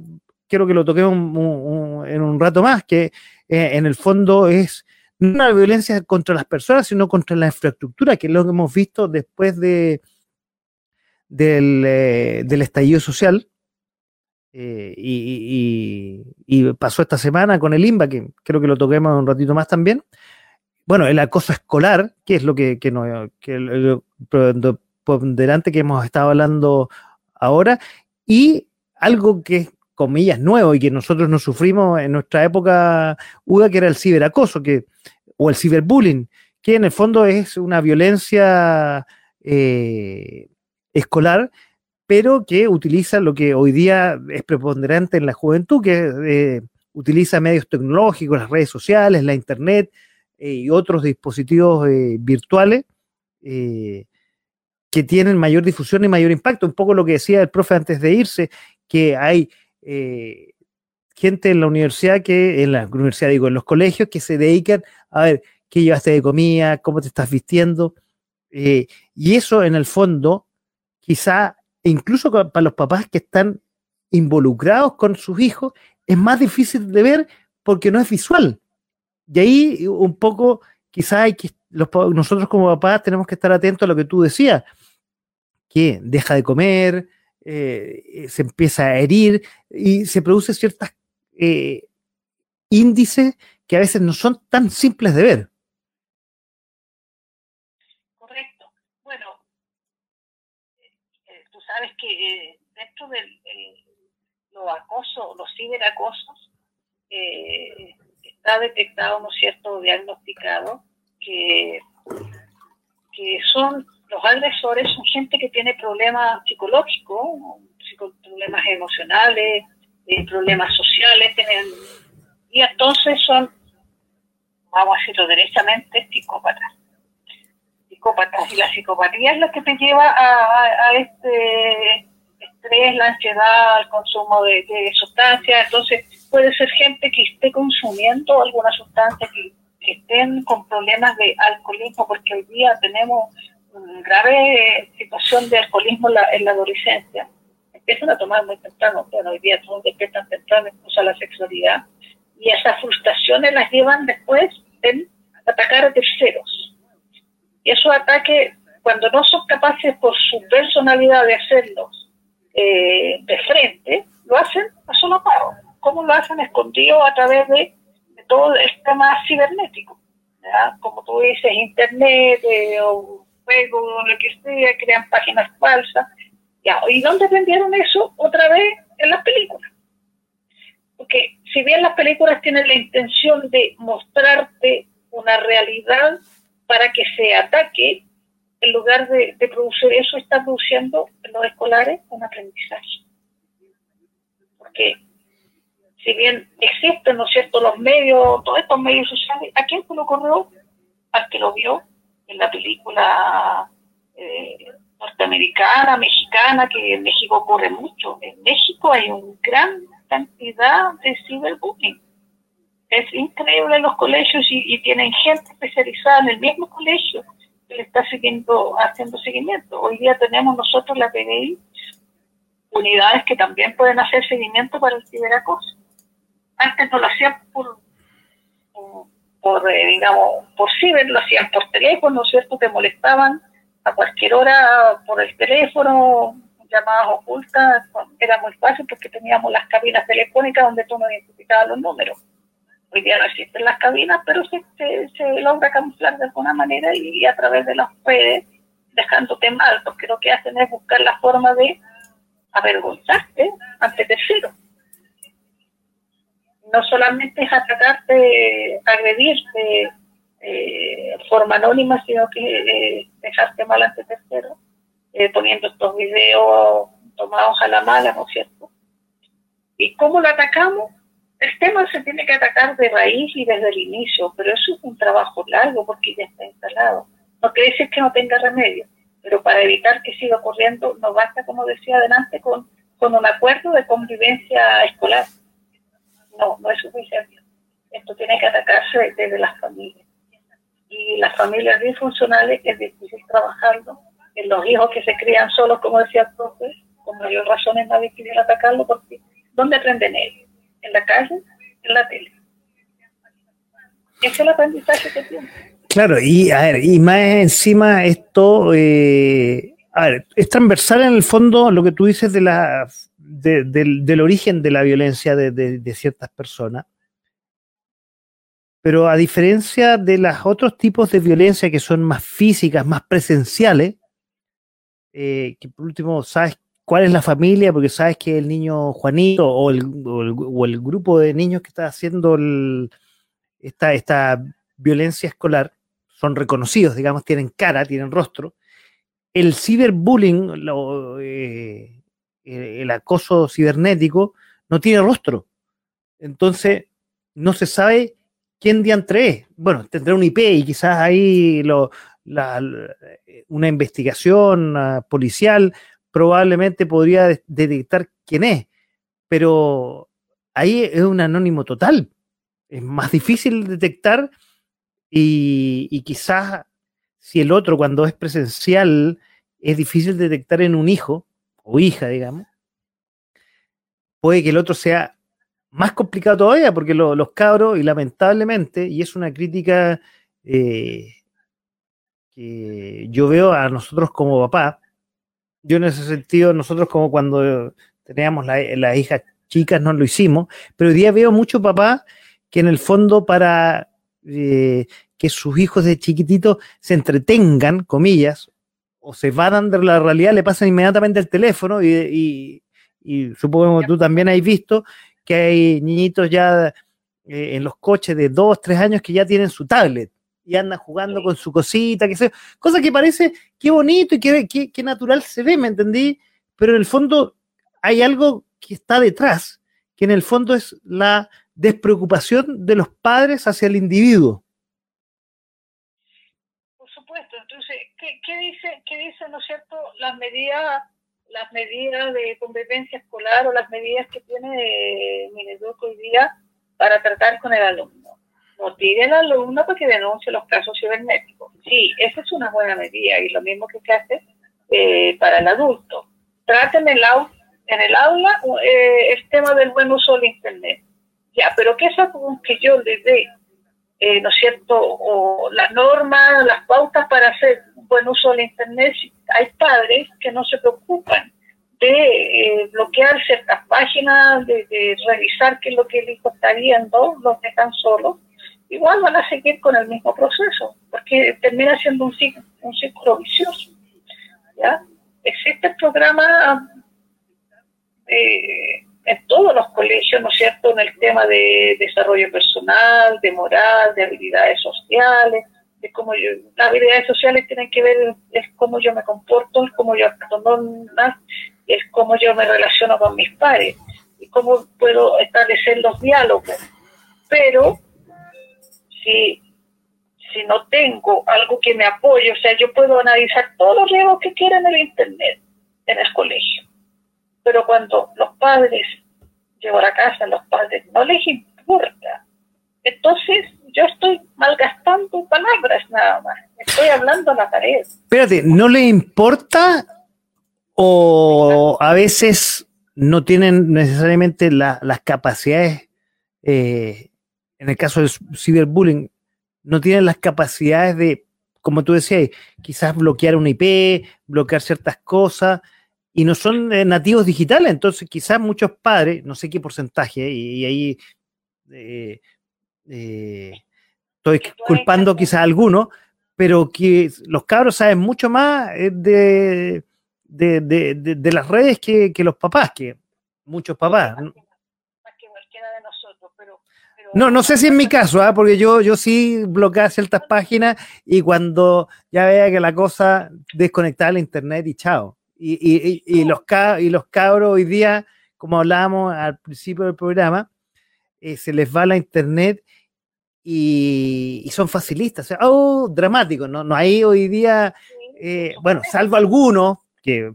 Speaker 1: quiero que lo toquemos en un rato más, que eh, en el fondo es no una violencia contra las personas, sino contra la infraestructura, que es lo que hemos visto después de, del, eh, estallido social. y, pasó esta semana con el IMBA, que creo que lo toquemos un ratito más también. Bueno, el acoso escolar, que es lo que, que delante que hemos estado hablando ahora, y algo que es, comillas, nuevo y que nosotros no sufrimos en nuestra época, UDA, que era el ciberacoso, que, o el ciberbullying, que en el fondo es una violencia eh, escolar, pero que utiliza lo que hoy día es preponderante en la juventud, que eh, utiliza medios tecnológicos, las redes sociales, la internet eh, y otros dispositivos virtuales que tienen mayor difusión y mayor impacto. Un poco lo que decía el profe antes de irse, que hay eh, gente en la universidad que, en la universidad digo, en los colegios que se dedican a ver qué llevaste de comida, cómo te estás vistiendo. Eh, y eso en el fondo, quizá, incluso para los papás que están involucrados con sus hijos, es más difícil de ver porque no es visual. Y ahí un poco, quizá hay que, nosotros como papás tenemos que estar atentos a lo que tú decías que deja de comer, eh, se empieza a herir y se producen ciertos eh, índices que a veces no son tan simples de ver.
Speaker 3: Correcto. Bueno, eh, tú sabes que dentro de los acosos, los ciberacosos, está detectado, ¿no es cierto?, diagnosticado que, que son los agresores son gente que tiene problemas psicológicos, problemas emocionales, eh, problemas sociales, y entonces son, vamos a decirlo derechamente, psicópatas. Psicópatas. Y la psicopatía es la que te lleva a, este estrés, la ansiedad, el consumo de, de, sustancias. Entonces, puede ser gente que esté consumiendo alguna sustancia, que estén con problemas de alcoholismo, porque hoy día tenemos grave situación de alcoholismo en la, adolescencia. Empiezan a tomar muy temprano, bueno, hoy día todos despiertan temprano, incluso a la sexualidad, y esas frustraciones las llevan después en atacar a terceros. Y esos ataques, cuando no son capaces por su personalidad de hacerlos eh, de frente, lo hacen a solo pago. ¿Cómo lo hacen? Escondido a través de, todo el tema cibernético. Como tú dices, internet eh, o o lo que sea, crean páginas falsas. ¿Y dónde aprendieron eso? Otra vez en las películas. Porque si bien las películas tienen la intención de mostrarte una realidad para que se ataque, en lugar de, producir eso, está produciendo en los escolares un aprendizaje. Porque si bien existen, ¿no los medios, todos estos medios sociales, ¿a quién se lo ocurrió? Al que lo vio en la película eh, norteamericana, mexicana, que en México ocurre mucho. En México hay una gran cantidad de ciberbullying. Es increíble en los colegios y, tienen gente especializada en el mismo colegio que le está siguiendo, haciendo seguimiento. Hoy día tenemos nosotros la PDI unidades que también pueden hacer seguimiento para el ciberacoso. Antes no lo hacían por por, digamos, por ciber, lo hacían por teléfono, ¿cierto? Te molestaban a cualquier hora por el teléfono, llamadas ocultas, era muy fácil porque teníamos las cabinas telefónicas donde tú no identificabas los números. Hoy día no existen las cabinas, pero se, se, logra camuflar de alguna manera y, a través de las redes dejándote mal, porque lo que hacen es buscar la forma de avergonzarte ante terceros. No solamente es atacarte, agredirte eh, forma anónima, sino que eh, dejarte mal ante terceros, eh, poniendo estos videos tomados a la mala, ¿no es cierto? ¿Y cómo lo atacamos? El tema se tiene que atacar de raíz y desde el inicio, pero eso es un trabajo largo porque ya está instalado. No quiere decir que no tenga remedio, pero para evitar que siga ocurriendo, no basta, como decía adelante, con un acuerdo de convivencia escolar. No, no es suficiente. Esto tiene que atacarse desde las familias. Y las familias disfuncionales es difícil trabajarlo. En los hijos que se crían solos, como decía el profe, con mayor razón es más difícil atacarlo porque ¿dónde aprenden ellos? en la calle, en la tele. Ese es el aprendizaje que tiene.
Speaker 1: Claro, y a ver, y más encima esto, eh, a ver, es transversal en el fondo lo que tú dices de del, origen de la violencia de, ciertas personas. Pero a diferencia de los otros tipos de violencia que son más físicas, más presenciales, eh, que por último, sabes cuál es la familia, porque sabes que el niño Juanito o el, grupo de niños que está haciendo esta, violencia escolar son reconocidos, digamos, tienen cara, tienen rostro. El ciberbullying, eh, el acoso cibernético, no tiene rostro. Entonces, no se sabe quién diantre es. Bueno, tendrá un IP y quizás ahí lo, una investigación ah, policial probablemente podría detectar quién es, pero ahí es un anónimo total. Es más difícil detectar y, quizás si el otro cuando es presencial es difícil detectar en un hijo o hija, digamos, puede que el otro sea más complicado todavía, porque los cabros, y lamentablemente, y es una crítica eh, que yo veo a nosotros como papá, yo en ese sentido, nosotros como cuando teníamos las hijas chicas no lo hicimos, pero hoy día veo mucho papá que en el fondo para eh, que sus hijos de chiquititos se entretengan, comillas, o se vadan de la realidad, le pasan inmediatamente el teléfono y, supongo que tú también has visto que hay niñitos ya eh, en los coches de dos, tres años que ya tienen su tablet y anda jugando con su cosita, que sea, cosa que parece qué bonito y qué, natural se ve, ¿me entendí? Pero en el fondo hay algo que está detrás, que en el fondo es la despreocupación de los padres hacia el individuo.
Speaker 3: Por supuesto, entonces, ¿qué, dice, qué dice, no es cierto, las medidas, las medidas de convivencia escolar o las medidas que tiene Mineduc hoy día para tratar con el alumno? motive al alumno para que denuncie los casos cibernéticos. Sí, esa es una buena medida y lo mismo que se hace eh, para el adulto. Traten el en el aula eh, el tema del buen uso del Internet. Ya, pero ¿qué es algo que yo le dé, eh, ¿no es cierto?, o las normas, las pautas para hacer buen uso del Internet. Hay padres que no se preocupan de bloquear ciertas páginas, de, de, revisar qué es lo que el hijo está viendo, los dejan solos igual van a seguir con el mismo proceso, porque termina siendo un ciclo, un ciclo vicioso. ¿ya? Existe el programa eh, en todos los colegios, ¿no es cierto?, en el tema de desarrollo personal, de moral, de habilidades sociales, de cómo yo, las habilidades sociales tienen que ver es cómo yo me comporto, es cómo yo es cómo yo me relaciono con mis pares y cómo puedo establecer los diálogos. Pero si, si no tengo algo que me apoye, o sea, yo puedo analizar todos los riesgos que quiera en el Internet, en el colegio. Pero cuando los padres, llevo a casa, los padres no les importa, entonces yo estoy malgastando palabras nada más. Estoy hablando a la pared.
Speaker 1: Espérate, ¿no le importa o a veces no tienen necesariamente las capacidades eh, en el caso del ciberbullying, no tienen las capacidades de, como tú decías, quizás bloquear una IP, bloquear ciertas cosas, y no son eh, nativos digitales, entonces quizás muchos padres, no sé qué porcentaje, y, ahí eh, eh, estoy culpando quizás a algunos, pero que los cabros saben mucho más de, de, las redes que, los papás, que muchos papás. No, no sé si en mi caso, ¿ah? porque yo, yo sí bloqueé ciertas páginas y cuando ya vea que la cosa desconectada al internet y chao. Y, y, y, los, y los cabros hoy día, como hablábamos al principio del programa, eh, se les va la internet y, son facilistas. O sea, oh, dramático, ¿no? No hay hoy día, eh, bueno, salvo algunos que,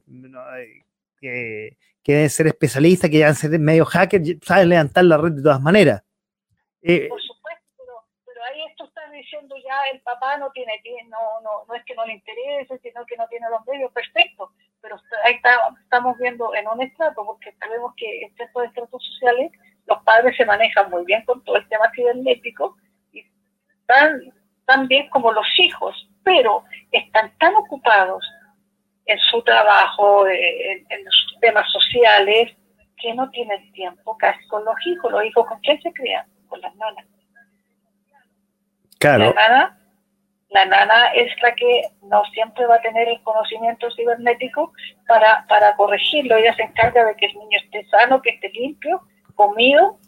Speaker 1: que, que, deben ser especialistas, que ya deben ser medio hackers, saben levantar la red de todas maneras.
Speaker 3: Eh, Por supuesto, pero, ahí esto está diciendo ya el papá no tiene, no, no, no es que no le interese, sino que no tiene los medios, perfecto pero ahí estamos viendo en un estrato, porque sabemos que en estos estratos sociales los padres se manejan muy bien con todo el tema cibernético y tan, tan bien como los hijos, pero están tan ocupados en su trabajo, en, en sus temas sociales, que no tienen tiempo casi con los hijos. Los hijos, ¿con quién se crían? Con las nanas.
Speaker 1: Claro.
Speaker 3: La la nana es la que no siempre va a tener el conocimiento cibernético para, para corregirlo. Ella se encarga de que el niño esté sano, que esté limpio, comido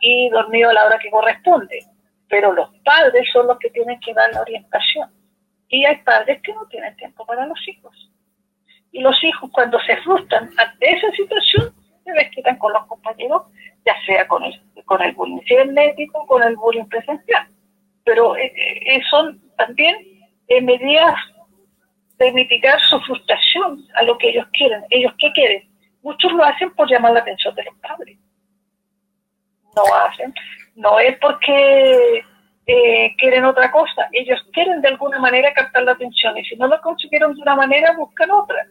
Speaker 3: y dormido a la hora que corresponde. Pero los padres son los que tienen que dar la orientación. Y hay padres que no tienen tiempo para los hijos. Y los hijos cuando se frustran ante esa situación, se desquitan con los compañeros, ya sea con el, con el bullying cibernético, con el bullying presencial. Pero eh, eh, son también medidas de mitigar su frustración a lo que ellos quieren. ¿Ellos qué quieren? Muchos lo hacen por llamar la atención de los padres. No hacen. No es porque eh, quieren otra cosa. Ellos quieren de alguna manera captar la atención y si no lo consiguieron de una manera, buscan otra.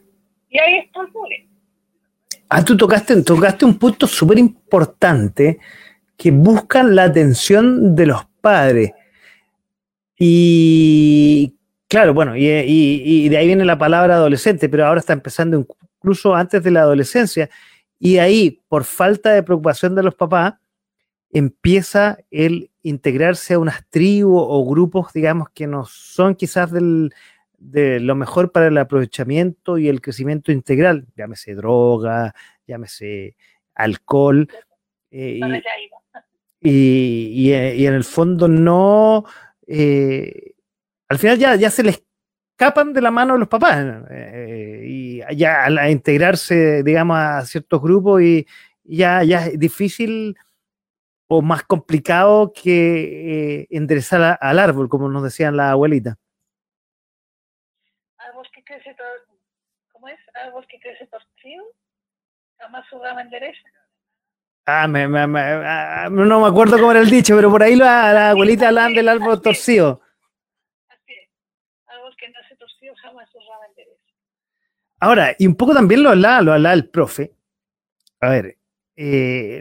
Speaker 3: Y ahí está el bullying.
Speaker 1: Ah, tú tocaste, tocaste un punto súper importante que buscan la atención de los padres. Y claro, bueno, y, de ahí viene la palabra adolescente, pero ahora está empezando incluso antes de la adolescencia. Y ahí, por falta de preocupación de los papás, empieza el integrarse a unas tribus o grupos, digamos, que no son quizás de lo mejor para el aprovechamiento y el crecimiento integral, llámese droga, llámese alcohol. Eh, y, en el fondo no, eh, al final ya, ya se les escapan de la mano de los papás eh, y ya al integrarse, digamos, a ciertos grupos y, ya, ya es difícil o más complicado que eh, enderezar al árbol, como nos decían la abuelita.
Speaker 3: Que crece, ¿cómo es? Que crece torcido, jamás su endereza.
Speaker 1: Ah, me, me, ah, no me acuerdo cómo era el dicho, pero por ahí la, la abuelita hablaban del árbol torcido.
Speaker 3: Así es. Árbol que nace torcido jamás su rama endereza.
Speaker 1: Ahora, y un poco también lo hablaba, lo hablaba el profe. A ver, eh,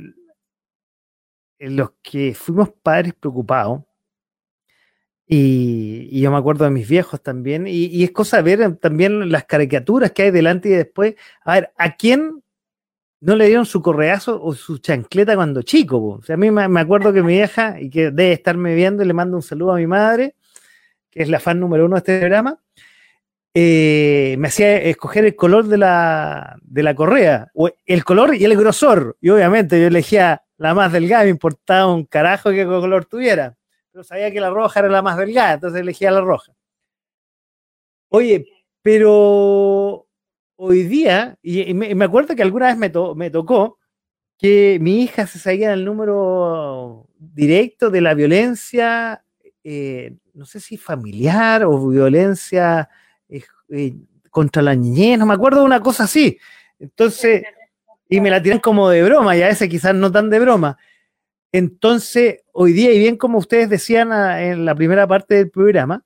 Speaker 1: los que fuimos padres preocupados, y, yo me acuerdo de mis viejos también, y, y, es cosa de ver también las caricaturas que hay delante y después. A ver, ¿a quién no le dieron su correazo o su chancleta cuando chico. O sea, a mí me, acuerdo que mi vieja, y que debe estarme viendo, y le mando un saludo a mi madre, que es la fan número uno de este programa, eh, me hacía escoger el color de la, de la correa, o el color y el grosor. Y obviamente yo elegía la más delgada, me importaba un carajo qué color tuviera. Pero sabía que la roja era la más delgada, entonces elegía la roja. Oye, pero hoy día, y, me, acuerdo que alguna vez me, tocó que mi hija se salía el número directo de la violencia, eh, no sé si familiar o violencia eh, eh, contra la niñez, no me acuerdo de una cosa así. Entonces, y me la tiran como de broma, y a veces quizás no tan de broma. Entonces, hoy día, y bien como ustedes decían ah, en la primera parte del programa,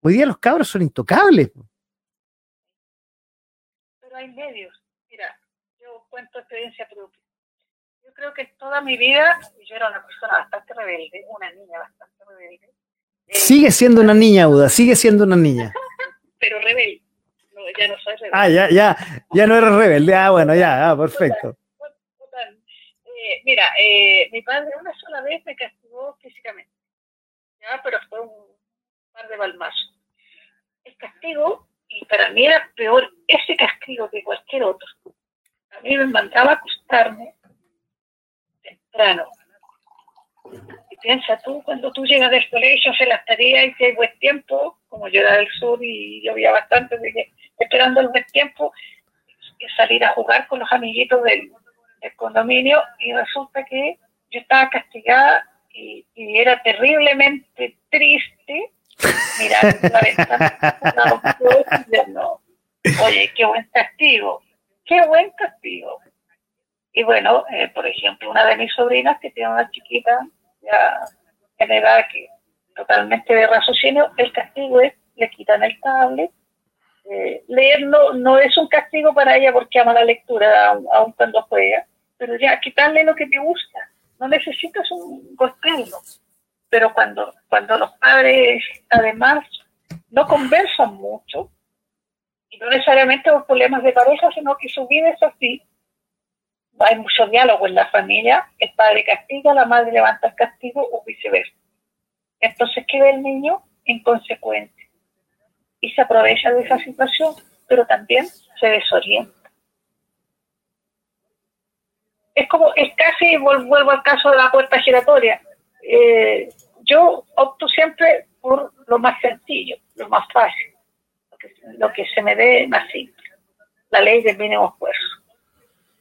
Speaker 1: hoy día los cabros son intocables
Speaker 3: hay medios. Mira, yo cuento experiencia propia. Yo creo que toda mi vida, yo era una persona bastante rebelde, una niña bastante rebelde.
Speaker 1: sigue siendo una niña, Uda, sigue siendo una niña.
Speaker 3: Pero rebelde. No ya no soy rebelde.
Speaker 1: Ah, ya, ya, ya no eres rebelde. Ah, bueno, ya, ah, perfecto.
Speaker 3: Eh, mira, eh, mi padre una sola vez me castigó físicamente, ¿ya? pero fue un par de balmazos. El castigo, y para mí era peor ese castigo que cualquier otro. A mí me mandaba acostarme temprano. Y piensa tú, cuando tú llegas del colegio, haces las tareas y si hay buen tiempo, como yo era del sur y llovía bastante, esperando el buen tiempo, salir a jugar con los amiguitos del, el condominio y resulta que yo estaba castigada y, era terriblemente triste mirar la ventana. no, oye, qué buen castigo, qué buen castigo. Y bueno, eh, por ejemplo, una de mis sobrinas que tiene una chiquita ya en que totalmente de raciocinio, el castigo es le quitan el tablet. Eh, leer no, no es un castigo para ella porque ama la lectura, aun cuando juega, pero ya quitarle lo que te gusta. No necesitas un golpearlo. Pero cuando, cuando los padres, además, no conversan mucho, y no necesariamente por problemas de pareja, sino que su vida es así, hay mucho diálogo en la familia, el padre castiga, la madre levanta el castigo o viceversa. Entonces, ¿qué ve el niño? En consecuencia. Y se aprovecha de esa situación, pero también se desorienta es como, es casi, vuelvo al caso de la puerta giratoria. Eh, yo opto siempre por lo más sencillo, lo más fácil, lo que, se me dé más simple, la ley del mínimo esfuerzo.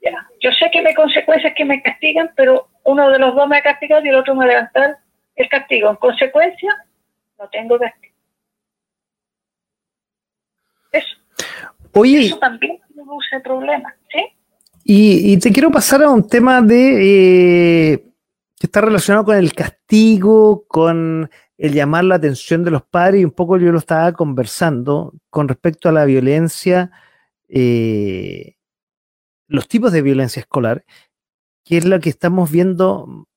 Speaker 3: Ya. Yo sé que hay consecuencias que me castigan, pero uno de los dos me ha castigado y el otro me va a levantar el castigo. En consecuencia, no tengo castigo. Eso.
Speaker 1: Oye,
Speaker 3: Eso también produce problemas, ¿sí?
Speaker 1: Y, te quiero pasar a un tema de eh, que está relacionado con el castigo, con el llamar la atención de los padres, y un poco yo lo estaba conversando con respecto a la violencia, eh, los tipos de violencia escolar, que es lo que estamos viendo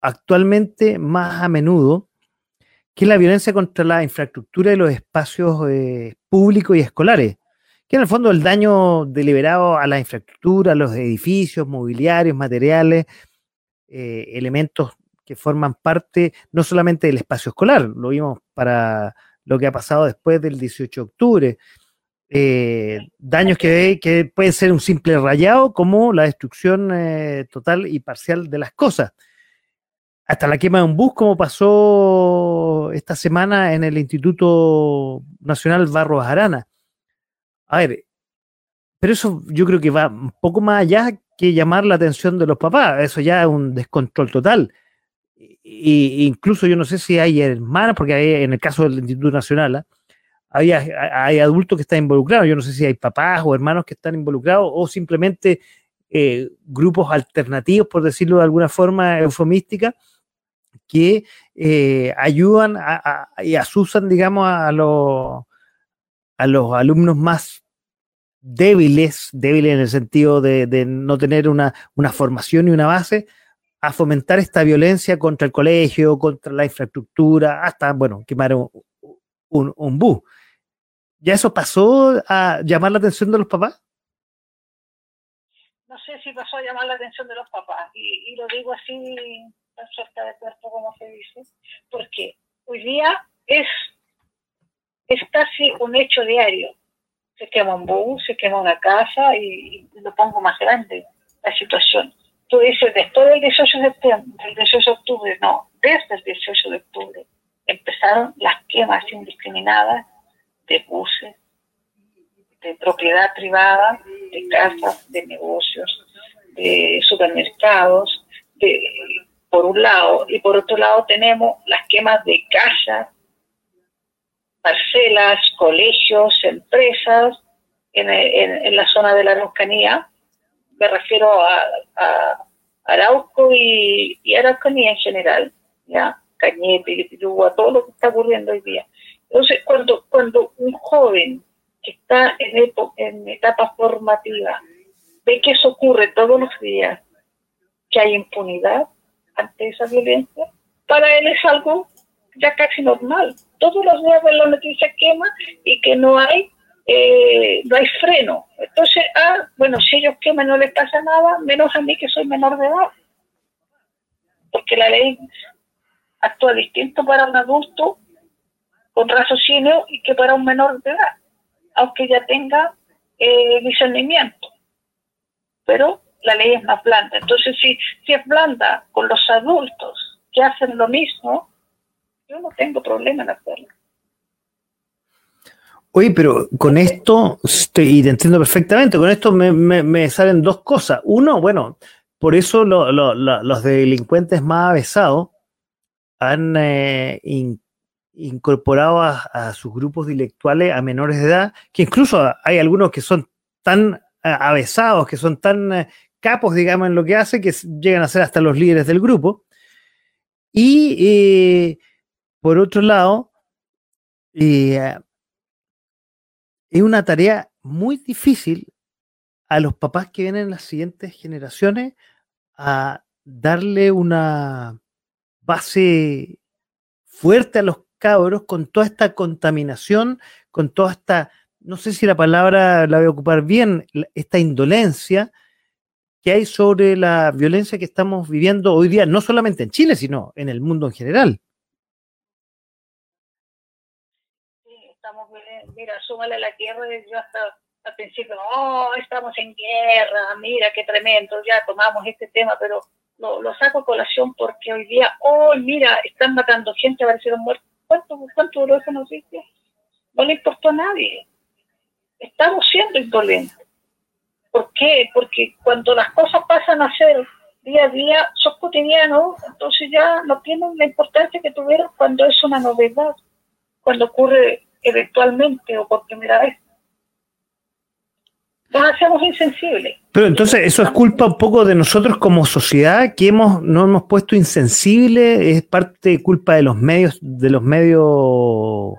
Speaker 1: actualmente más a menudo, que es la violencia contra la infraestructura de los espacios eh, públicos y escolares que en el fondo el daño deliberado a la infraestructura, a los edificios, mobiliarios, materiales, eh, elementos que forman parte no solamente del espacio escolar, lo vimos para lo que ha pasado después del 18 de octubre, eh, daños que, que, pueden ser un simple rayado como la destrucción eh, total y parcial de las cosas. Hasta la quema de un bus, como pasó esta semana en el Instituto Nacional Barros Arana. A ver, pero eso yo creo que va un poco más allá que llamar la atención de los papás. Eso ya es un descontrol total. Y, incluso yo no sé si hay hermanas, porque hay, en el caso del Instituto Nacional, ¿ah? hay adultos que están involucrados. Yo no sé si hay papás o hermanos que están involucrados o simplemente eh, grupos alternativos, por decirlo de alguna forma eufemística, que eh, ayudan y asusan, digamos, a a los alumnos más débiles, débiles en el sentido de, no tener una, formación y una base, a fomentar esta violencia contra el colegio, contra la infraestructura, hasta, bueno, quemar un, un, bus. ¿Ya eso pasó a llamar la atención de los papás?
Speaker 3: No sé si pasó a llamar la atención de los papás, y, lo digo así, tan suelta de cuerpo como se dice, porque hoy día es es casi un hecho diario. Se quema un bus, se quema una casa y, lo pongo más grande, la situación. Tú dices, después del 18 de septiembre, del 18 de octubre, no, desde el 18 de octubre empezaron las quemas indiscriminadas de buses, de propiedad privada, de casas, de negocios, de supermercados, de, por un lado, y por otro lado tenemos las quemas de casas, parcelas, colegios, empresas en, la zona de la Araucanía. Me refiero a, Arauco y, y, Araucanía en general, ¿ya? Cañete, a todo lo que está ocurriendo hoy día. Entonces, cuando, cuando un joven que está en etapa formativa ve que eso ocurre todos los días, que hay impunidad ante esa violencia, para él es algo ya casi normal todos los días la noticia quema y que no hay eh, no hay freno. Entonces, ah, bueno, si ellos queman no les pasa nada, menos a mí que soy menor de edad. Porque la ley actúa distinto para un adulto con raciocinio y que para un menor de edad, aunque ya tenga eh, discernimiento. Pero la ley es más blanda. Entonces, si, si es blanda con los adultos que hacen lo mismo, yo no tengo problema en hacerlo.
Speaker 1: Oye, pero con esto, y te entiendo perfectamente, con esto me, salen dos cosas. Uno, bueno, por eso los delincuentes más avesados han eh, incorporado a, sus grupos intelectuales a menores de edad, que incluso hay algunos que son tan eh, avesados, que son tan eh, capos, digamos, en lo que hace, que llegan a ser hasta los líderes del grupo. Y por otro lado, es una tarea muy difícil a los papás que vienen en las siguientes generaciones a darle una base fuerte a los cabros con toda esta contaminación, con toda esta, no sé si la palabra la voy a ocupar bien, esta indolencia que hay sobre la violencia que estamos viviendo hoy día, no solamente en Chile, sino en el mundo en general.
Speaker 3: Mira, súmale la tierra, yo hasta al principio, oh, estamos en guerra, mira qué tremendo, ya tomamos este tema, pero lo, lo saco a colación porque hoy día, oh, mira, están matando gente, aparecieron muertos. ¿Cuánto, cuánto duró esa noticia? No le importó a nadie. Estamos siendo indolentes. ¿Por qué? Porque cuando las cosas pasan a ser día a día, son cotidianos, entonces ya no tienen la importancia que tuvieron cuando es una novedad, cuando ocurre eventualmente o por primera vez nos hacemos insensibles.
Speaker 1: Pero entonces eso es culpa un poco de nosotros como sociedad que hemos no hemos puesto insensibles, es parte de culpa de los medios de los medios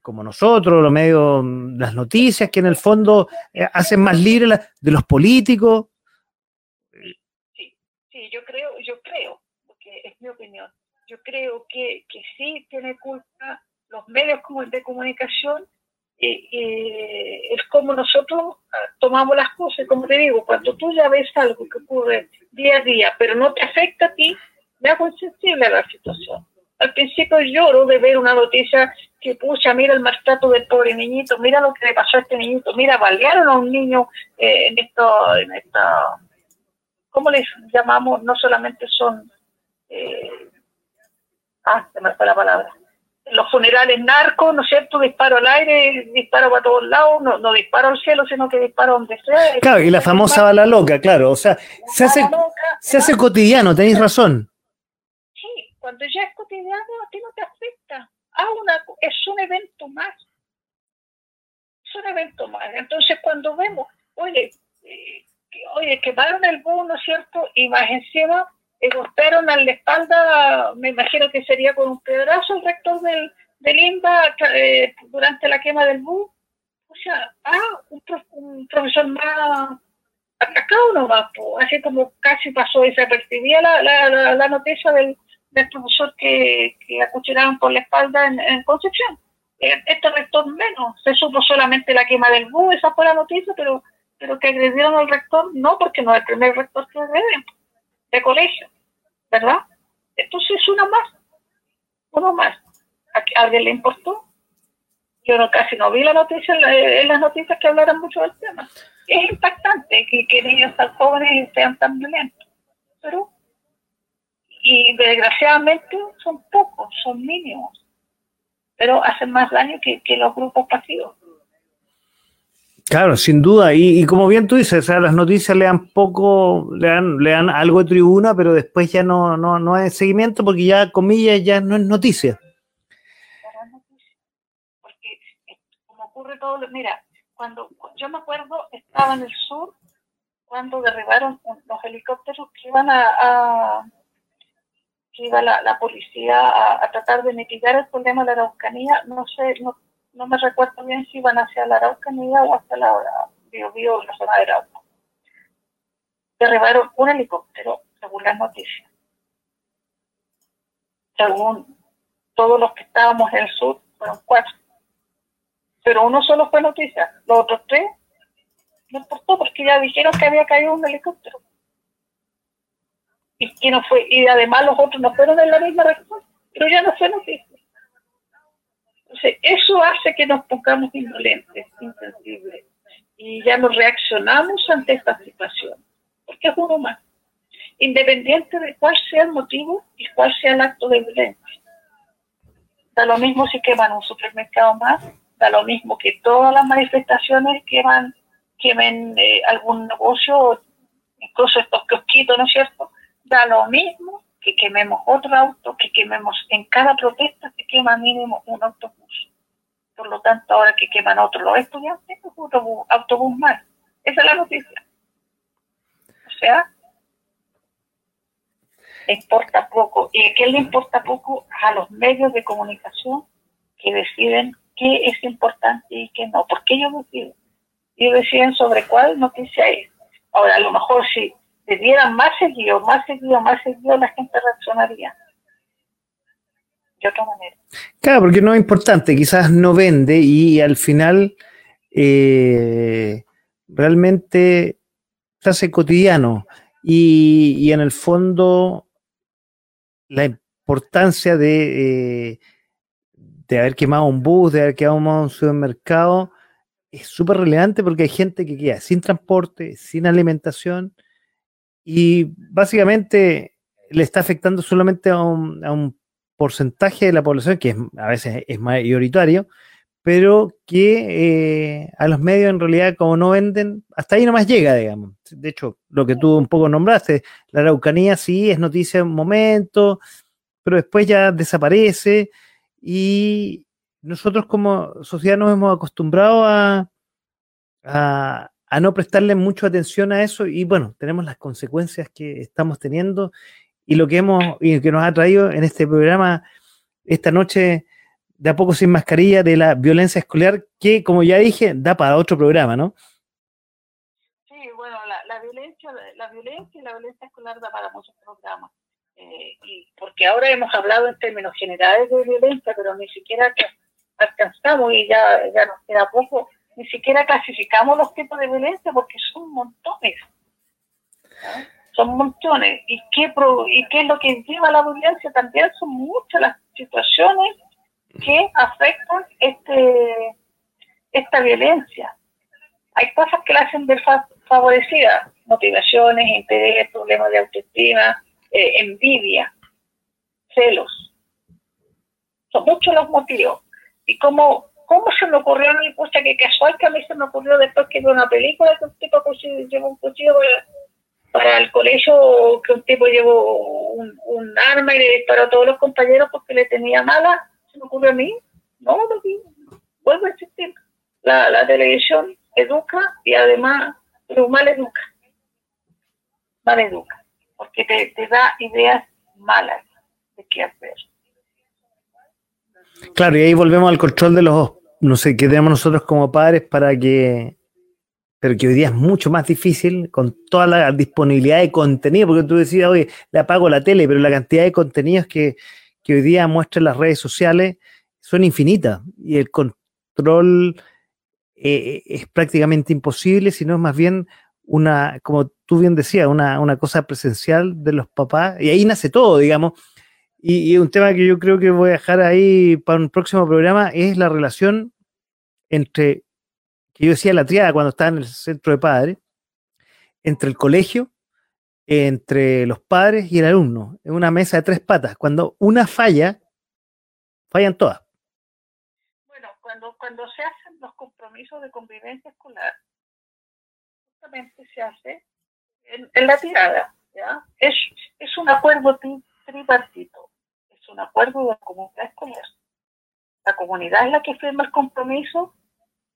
Speaker 1: como nosotros, los medios, las noticias que en el fondo eh, hacen más libre de los políticos.
Speaker 3: Sí, sí, yo creo, yo creo, porque es mi opinión, yo creo que, que sí tiene culpa los medios de comunicación es como nosotros ah, tomamos las cosas, como te digo, cuando tú ya ves algo que ocurre día a día, pero no te afecta a ti, me hago insensible a la situación. Al principio lloro de ver una noticia que pucha, mira el maltrato del pobre niñito, mira lo que le pasó a este niñito, mira, balearon a un niño eh, en esto, en esta, ¿cómo les llamamos? No solamente son, eh, ah, se me fue la palabra, los funerales narcos, ¿no es cierto? Disparo al aire, disparo para todos lados, no, no disparo al cielo, sino que disparo donde sea.
Speaker 1: Claro, y la famosa bala loca, claro, o sea, se hace, se hace cotidiano, tenéis razón.
Speaker 3: Sí, cuando ya es cotidiano, a ti no te afecta. Ah, una, es un evento más. Es un evento más. Entonces, cuando vemos, oye, eh, oye, quemaron el bus, ¿no es cierto? Y más encima golpearon a la espalda, me imagino que sería con un pedazo el rector del, del INBA eh, durante la quema del bus. O sea, ah, un, profesor más atacado nomás, así como casi pasó desapercibida la, la, la, noticia del, del profesor que, que acuchillaron por la espalda en, Concepción. Eh, este rector menos, se supo solamente la quema del bus, esa fue la noticia, pero, pero que agredieron al rector, no, porque no es el primer rector que agreden de colegio, ¿verdad? Entonces es una más, uno más. ¿A alguien le importó? Yo no, casi no vi la noticia en las noticias que hablaran mucho del tema. Es impactante que, que niños tan jóvenes sean tan violentos, pero y desgraciadamente son pocos, son mínimos, pero hacen más daño que, que los grupos pasivos.
Speaker 1: Claro, sin duda. Y, como bien tú dices, las noticias le dan poco, le dan, le dan algo de tribuna, pero después ya no, no, no hay seguimiento porque ya, comillas, ya no es noticia.
Speaker 3: Porque como ocurre todo, mira, cuando yo me acuerdo, estaba en el sur cuando derribaron los helicópteros que iban a, que iba la, policía a, a, tratar de mitigar el problema de la Araucanía, no sé, no no me recuerdo bien si iban hacia la Araucanía o hacia la Bio, Bio, la zona de Arauca. Derribaron un helicóptero, según las noticias. Según todos los que estábamos en el sur, fueron cuatro. pero uno solo fue noticia, los otros tres no importó porque ya dijeron que había caído un helicóptero. Y, que no fue, y además los otros no fueron de la misma respuesta, pero ya no fue noticia. Entonces, eso hace que nos pongamos indolentes, insensibles, y ya no reaccionamos ante esta situación, porque es uno más, independiente de cuál sea el motivo y cuál sea el acto de violencia. Da lo mismo si queman un supermercado más, da lo mismo que todas las manifestaciones queman, quemen eh, algún negocio, incluso estos kiosquitos, ¿no es cierto? Da lo mismo que quememos otro auto, que quememos en cada protesta se quema mínimo un autobús. Por lo tanto, ahora que queman otro los estudiantes, es un autobús, más. Esa es la noticia. O sea, importa poco. ¿Y qué le importa poco? A los medios de comunicación que deciden qué es importante y qué no. Porque ellos deciden. Ellos deciden sobre cuál noticia es. Ahora, a lo mejor si te dieran más seguido, más seguido, más seguido, la gente reaccionaría de otra manera.
Speaker 1: Claro, porque no es importante, quizás no vende y al final eh, realmente se hace cotidiano y, en el fondo la importancia de, eh, de haber quemado un bus, de haber quemado un supermercado, es súper relevante porque hay gente que queda sin transporte, sin alimentación y básicamente le está afectando solamente a un, a un porcentaje de la población, que a veces es mayoritario, pero que eh, a los medios en realidad como no venden, hasta ahí nomás llega, digamos. De hecho, lo que tú un poco nombraste, la Araucanía sí es noticia en un momento, pero después ya desaparece y nosotros como sociedad nos hemos acostumbrado a, a no prestarle mucha atención a eso y bueno, tenemos las consecuencias que estamos teniendo y lo que hemos y que nos ha traído en este programa esta noche de a poco sin mascarilla de la violencia escolar que como ya dije da para otro programa, ¿no?
Speaker 3: Sí, bueno, la, violencia, la violencia y la violencia escolar da para muchos programas. Eh, y porque ahora hemos hablado en términos generales de violencia, pero ni siquiera alcanzamos y ya, ya nos queda poco, ni siquiera clasificamos los tipos de violencia porque son montones son montones. ¿Y qué, ¿Y qué es lo que lleva a la violencia? También son muchas las situaciones que afectan este esta violencia. Hay cosas que la hacen desfavorecida, motivaciones, interés, problemas de autoestima, eh, envidia, celos. Son muchos los motivos. Y cómo, cómo se me ocurrió a mí, pucha, que casual que a mí se me ocurrió después que vi una película que un tipo lleva un cuchillo para el colegio que un tipo llevó un, arma y le disparó a todos los compañeros porque le tenía mala, se me ocurre a mí, no, no, vuelve a existir. La, la televisión educa y además, pero mal educa, mal educa, porque te, te da ideas malas de qué hacer.
Speaker 1: Claro, y ahí volvemos al control de los, no sé, que tenemos nosotros como padres para que pero que hoy día es mucho más difícil con toda la disponibilidad de contenido, porque tú decías, oye, le apago la tele, pero la cantidad de contenidos que, hoy día muestran las redes sociales son infinitas y el control eh, es prácticamente imposible, sino es más bien una, como tú bien decías, una, una, cosa presencial de los papás, y ahí nace todo, digamos. Y, un tema que yo creo que voy a dejar ahí para un próximo programa es la relación entre que yo decía la triada cuando estaba en el centro de padres, entre el colegio, entre los padres y el alumno, en una mesa de tres patas. Cuando una falla, fallan todas.
Speaker 3: Bueno, cuando, cuando se hacen los compromisos de convivencia escolar, justamente se hace en, la tirada. Es, es un acuerdo tripartito, es un acuerdo de la comunidad escolar. La comunidad es la que firma el compromiso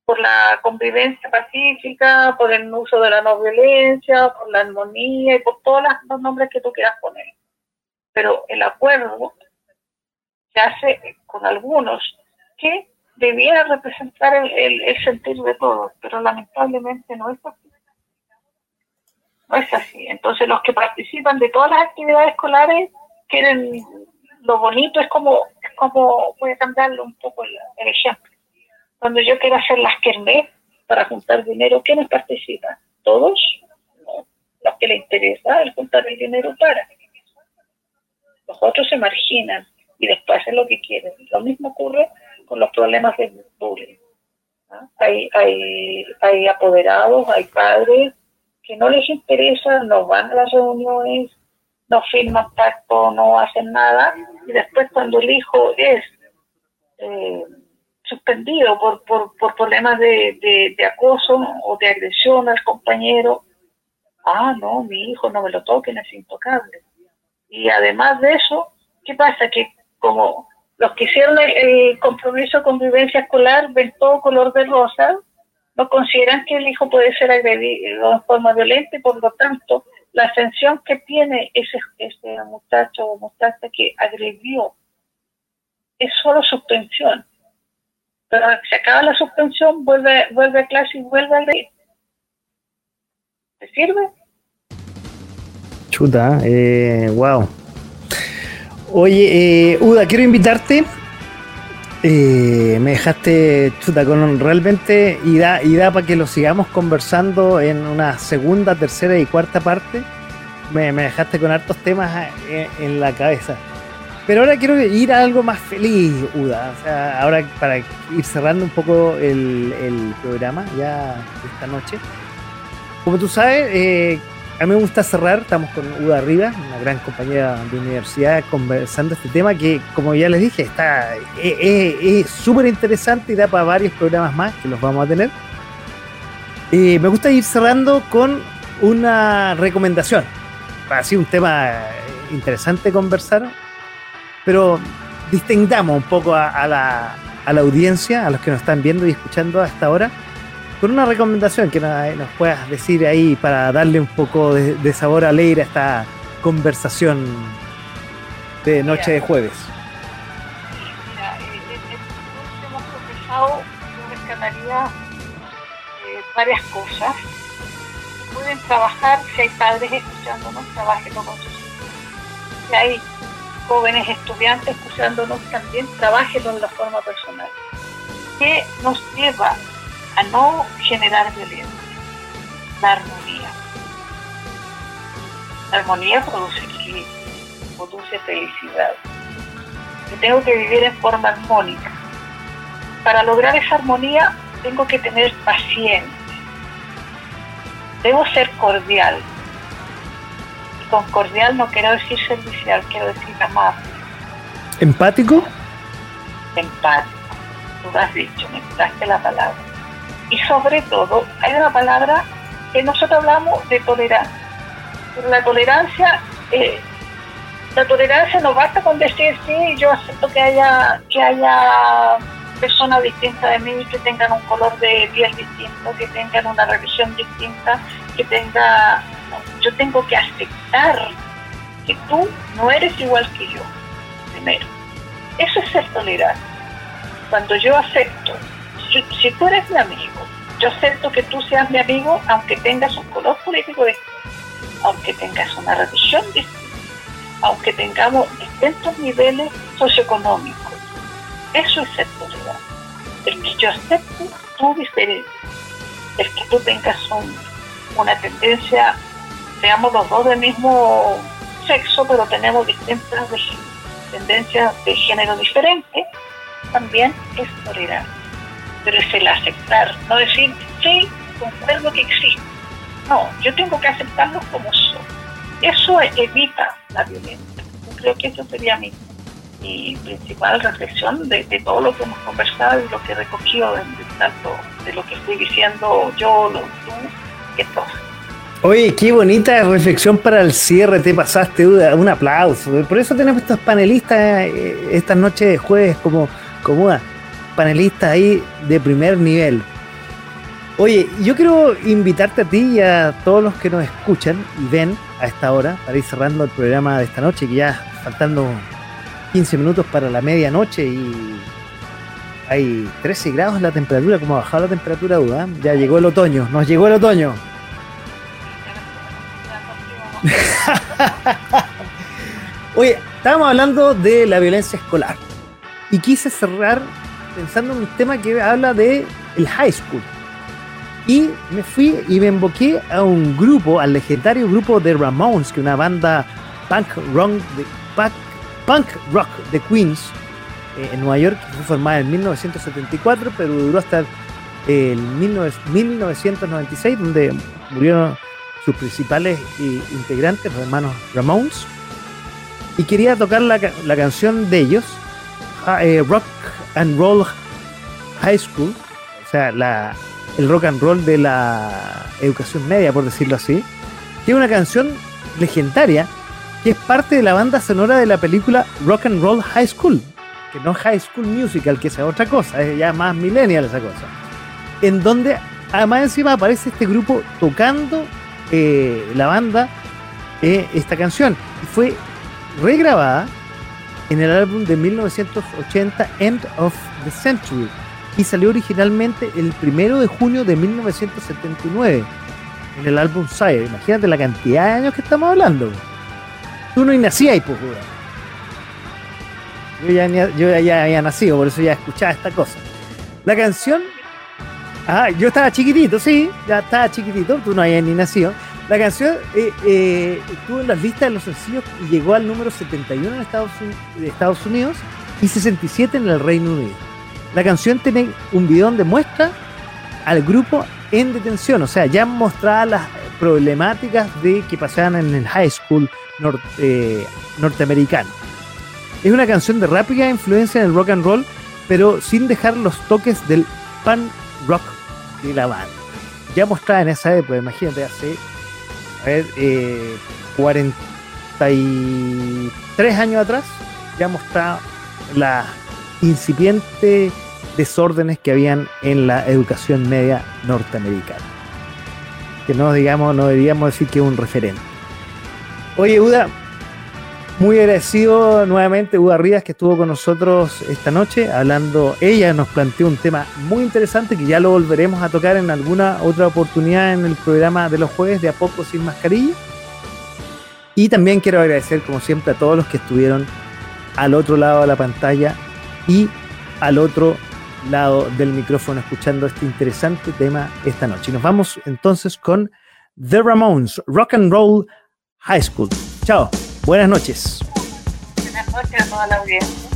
Speaker 3: por la convivencia pacífica, por el uso de la no violencia, por la armonía y por todos los nombres que tú quieras poner. Pero el acuerdo se hace con algunos que debiera representar el, sentir de todos, pero lamentablemente no es así. No es así. Entonces los que participan de todas las actividades escolares quieren lo bonito, es como, es como voy a cambiarlo un poco el ejemplo Cuando yo quiero hacer las kermés para juntar dinero, ¿quiénes participan? ¿Todos? Los que les interesa el juntar el dinero para. Los otros se marginan y después hacen lo que quieren. Lo mismo ocurre con los problemas de bullying. Hay, hay, hay apoderados, hay padres que no les interesa, no van a las reuniones, no firman pacto, no hacen nada, y después cuando el hijo es eh, suspendido por, por, problemas de, acoso o de agresión al compañero, ah, no, mi hijo no me lo toquen, es intocable. Y además de eso, ¿qué pasa? Que como los que hicieron el, compromiso de convivencia escolar ven todo color de rosa, no consideran que el hijo puede ser agredido de forma violenta y por lo tanto la sanción que tiene ese, ese muchacho o muchacha que agredió es solo suspensión. Pero se acaba la suspensión, vuelve, vuelve a clase y vuelve a leer. ¿Te sirve?
Speaker 1: Chuta, eh, wow. Oye, eh, Uda, quiero invitarte. Me dejaste chuta con realmente y da, y da para que lo sigamos conversando en una segunda, tercera y cuarta parte. Me, dejaste con hartos temas eh, en, la cabeza. Pero ahora quiero ir a algo más feliz, Uda. O sea, ahora para ir cerrando un poco el, el programa ya esta noche. Como tú sabes, eh, a mí me gusta cerrar, estamos con Uda Arriba, una gran compañera de universidad, conversando este tema que, como ya les dije, está es súper interesante y da para varios programas más que los vamos a tener. Eh, me gusta ir cerrando con una recomendación. Así un tema interesante conversar, pero distingamos un poco a, la, a la audiencia, a los que nos están viendo y escuchando hasta ahora con una recomendación que nos, puedas decir ahí para darle un poco de, sabor alegre a esta conversación de noche de jueves.
Speaker 3: Mira, hemos conversado, yo rescataría eh, varias cosas. Pueden trabajar, si hay padres escuchándonos, trabajenlo con sus hijos. Si hay jóvenes estudiantes escuchándonos también, trabajenlo en la forma personal. ¿Qué nos lleva a no generar violencia. La armonía. La armonía produce equilibrio, produce felicidad. Yo tengo que vivir en forma armónica. Para lograr esa armonía tengo que tener paciencia. Debo ser cordial. Y con cordial no quiero decir servicial, quiero decir amable.
Speaker 1: ¿Empático?
Speaker 3: Empático. Tú lo has dicho, me daste la palabra y sobre todo hay una palabra que nosotros hablamos de tolerancia. La tolerancia, eh, la tolerancia no basta con decir sí, yo acepto que haya, que haya personas distintas de mí, que tengan un color de piel distinto, que tengan una religión distinta, que tenga, yo tengo que aceptar que tú no eres igual que yo, primero. Eso es ser tolerante. Cuando yo acepto si, tú eres mi amigo, yo acepto que tú seas mi amigo aunque tengas un color político distinto, aunque tengas una religión distinta, aunque tengamos distintos niveles socioeconómicos. Eso es ser. El que yo acepto tu diferencia, el que tú tengas una tendencia, seamos los dos del mismo sexo, pero tenemos distintas tendencias de género diferente, también es tolerante pero es el aceptar, no decir, sí, concuerdo que existe. No, yo tengo que aceptarlos como son. Eso evita la violencia. Yo creo que eso sería mi, principal reflexión de, todo lo que hemos conversado y lo que he recogido de, tanto de lo que estoy diciendo yo, lo, tú, que todos.
Speaker 1: Oye, qué bonita reflexión para el cierre, te pasaste, un aplauso. Por eso tenemos estos panelistas eh, esta noche de jueves como, como panelistas ahí de primer nivel. Oye, yo quiero invitarte a ti y a todos los que nos escuchan y ven a esta hora para ir cerrando el programa de esta noche, que ya faltando 15 minutos para la medianoche y hay 13 grados la temperatura, como ha bajado la temperatura, duda. Ya llegó el otoño, nos llegó el otoño. Oye, estábamos hablando de la violencia escolar y quise cerrar pensando en un tema que habla de el high school. Y me fui y me emboqué a un grupo, al legendario grupo de Ramones, que es una banda punk rock de, Queens, eh, en Nueva York, que fue formada en 1974, pero duró hasta el 1996, donde murieron sus principales integrantes, los hermanos Ramones. Y quería tocar la, la canción de ellos, eh, Rock and Roll High School, o sea, la, el rock and roll de la educación media, por decirlo así, que es una canción legendaria que es parte de la banda sonora de la película Rock and Roll High School, que no High School Musical, que es otra cosa, es ya más millennial esa cosa, en donde además encima aparece este grupo tocando eh, la banda eh, esta canción. Y fue regrabada en el álbum de 1980 End of the Century y salió originalmente el primero de junio de 1979 en el álbum Sire. Imagínate la cantidad de años que estamos hablando. Tú no nacías, pues, Yo ya, yo ya había nacido, por eso ya escuchaba esta cosa. La canción. Ah, yo estaba chiquitito, sí, ya estaba chiquitito, tú no habías ni nacido. La canción eh, eh, estuvo en las listas de los sencillos y llegó al número 71 en Estados, Unidos y 67 en el Reino Unido. La canción tiene un video donde muestra al grupo en detención, o sea, ya mostraba las problemáticas de que pasaban en el high school eh, norteamericano. Es una canción de rápida influencia en el rock and roll, pero sin dejar los toques del pan rock de la banda. Ya mostraba en esa época, imagínate, hace a ver, 43 eh, años atrás, ya mostraba la incipiente desórdenes que habían en la educación media norteamericana. Que no digamos, no deberíamos decir que es un referente. Oye, Uda, muy agradecido nuevamente Uda Rivas que estuvo con nosotros esta noche hablando. Ella nos planteó un tema muy interesante que ya lo volveremos a tocar en alguna otra oportunidad en el programa de los jueves de A Poco Sin Mascarilla. Y también quiero agradecer, como siempre, a todos los que estuvieron al otro lado de la pantalla y al otro lado del micrófono escuchando este interesante tema esta noche. Y nos vamos entonces con The Ramones, Rock and Roll High School. Chao, buenas noches. Buenas noches a toda la audiencia.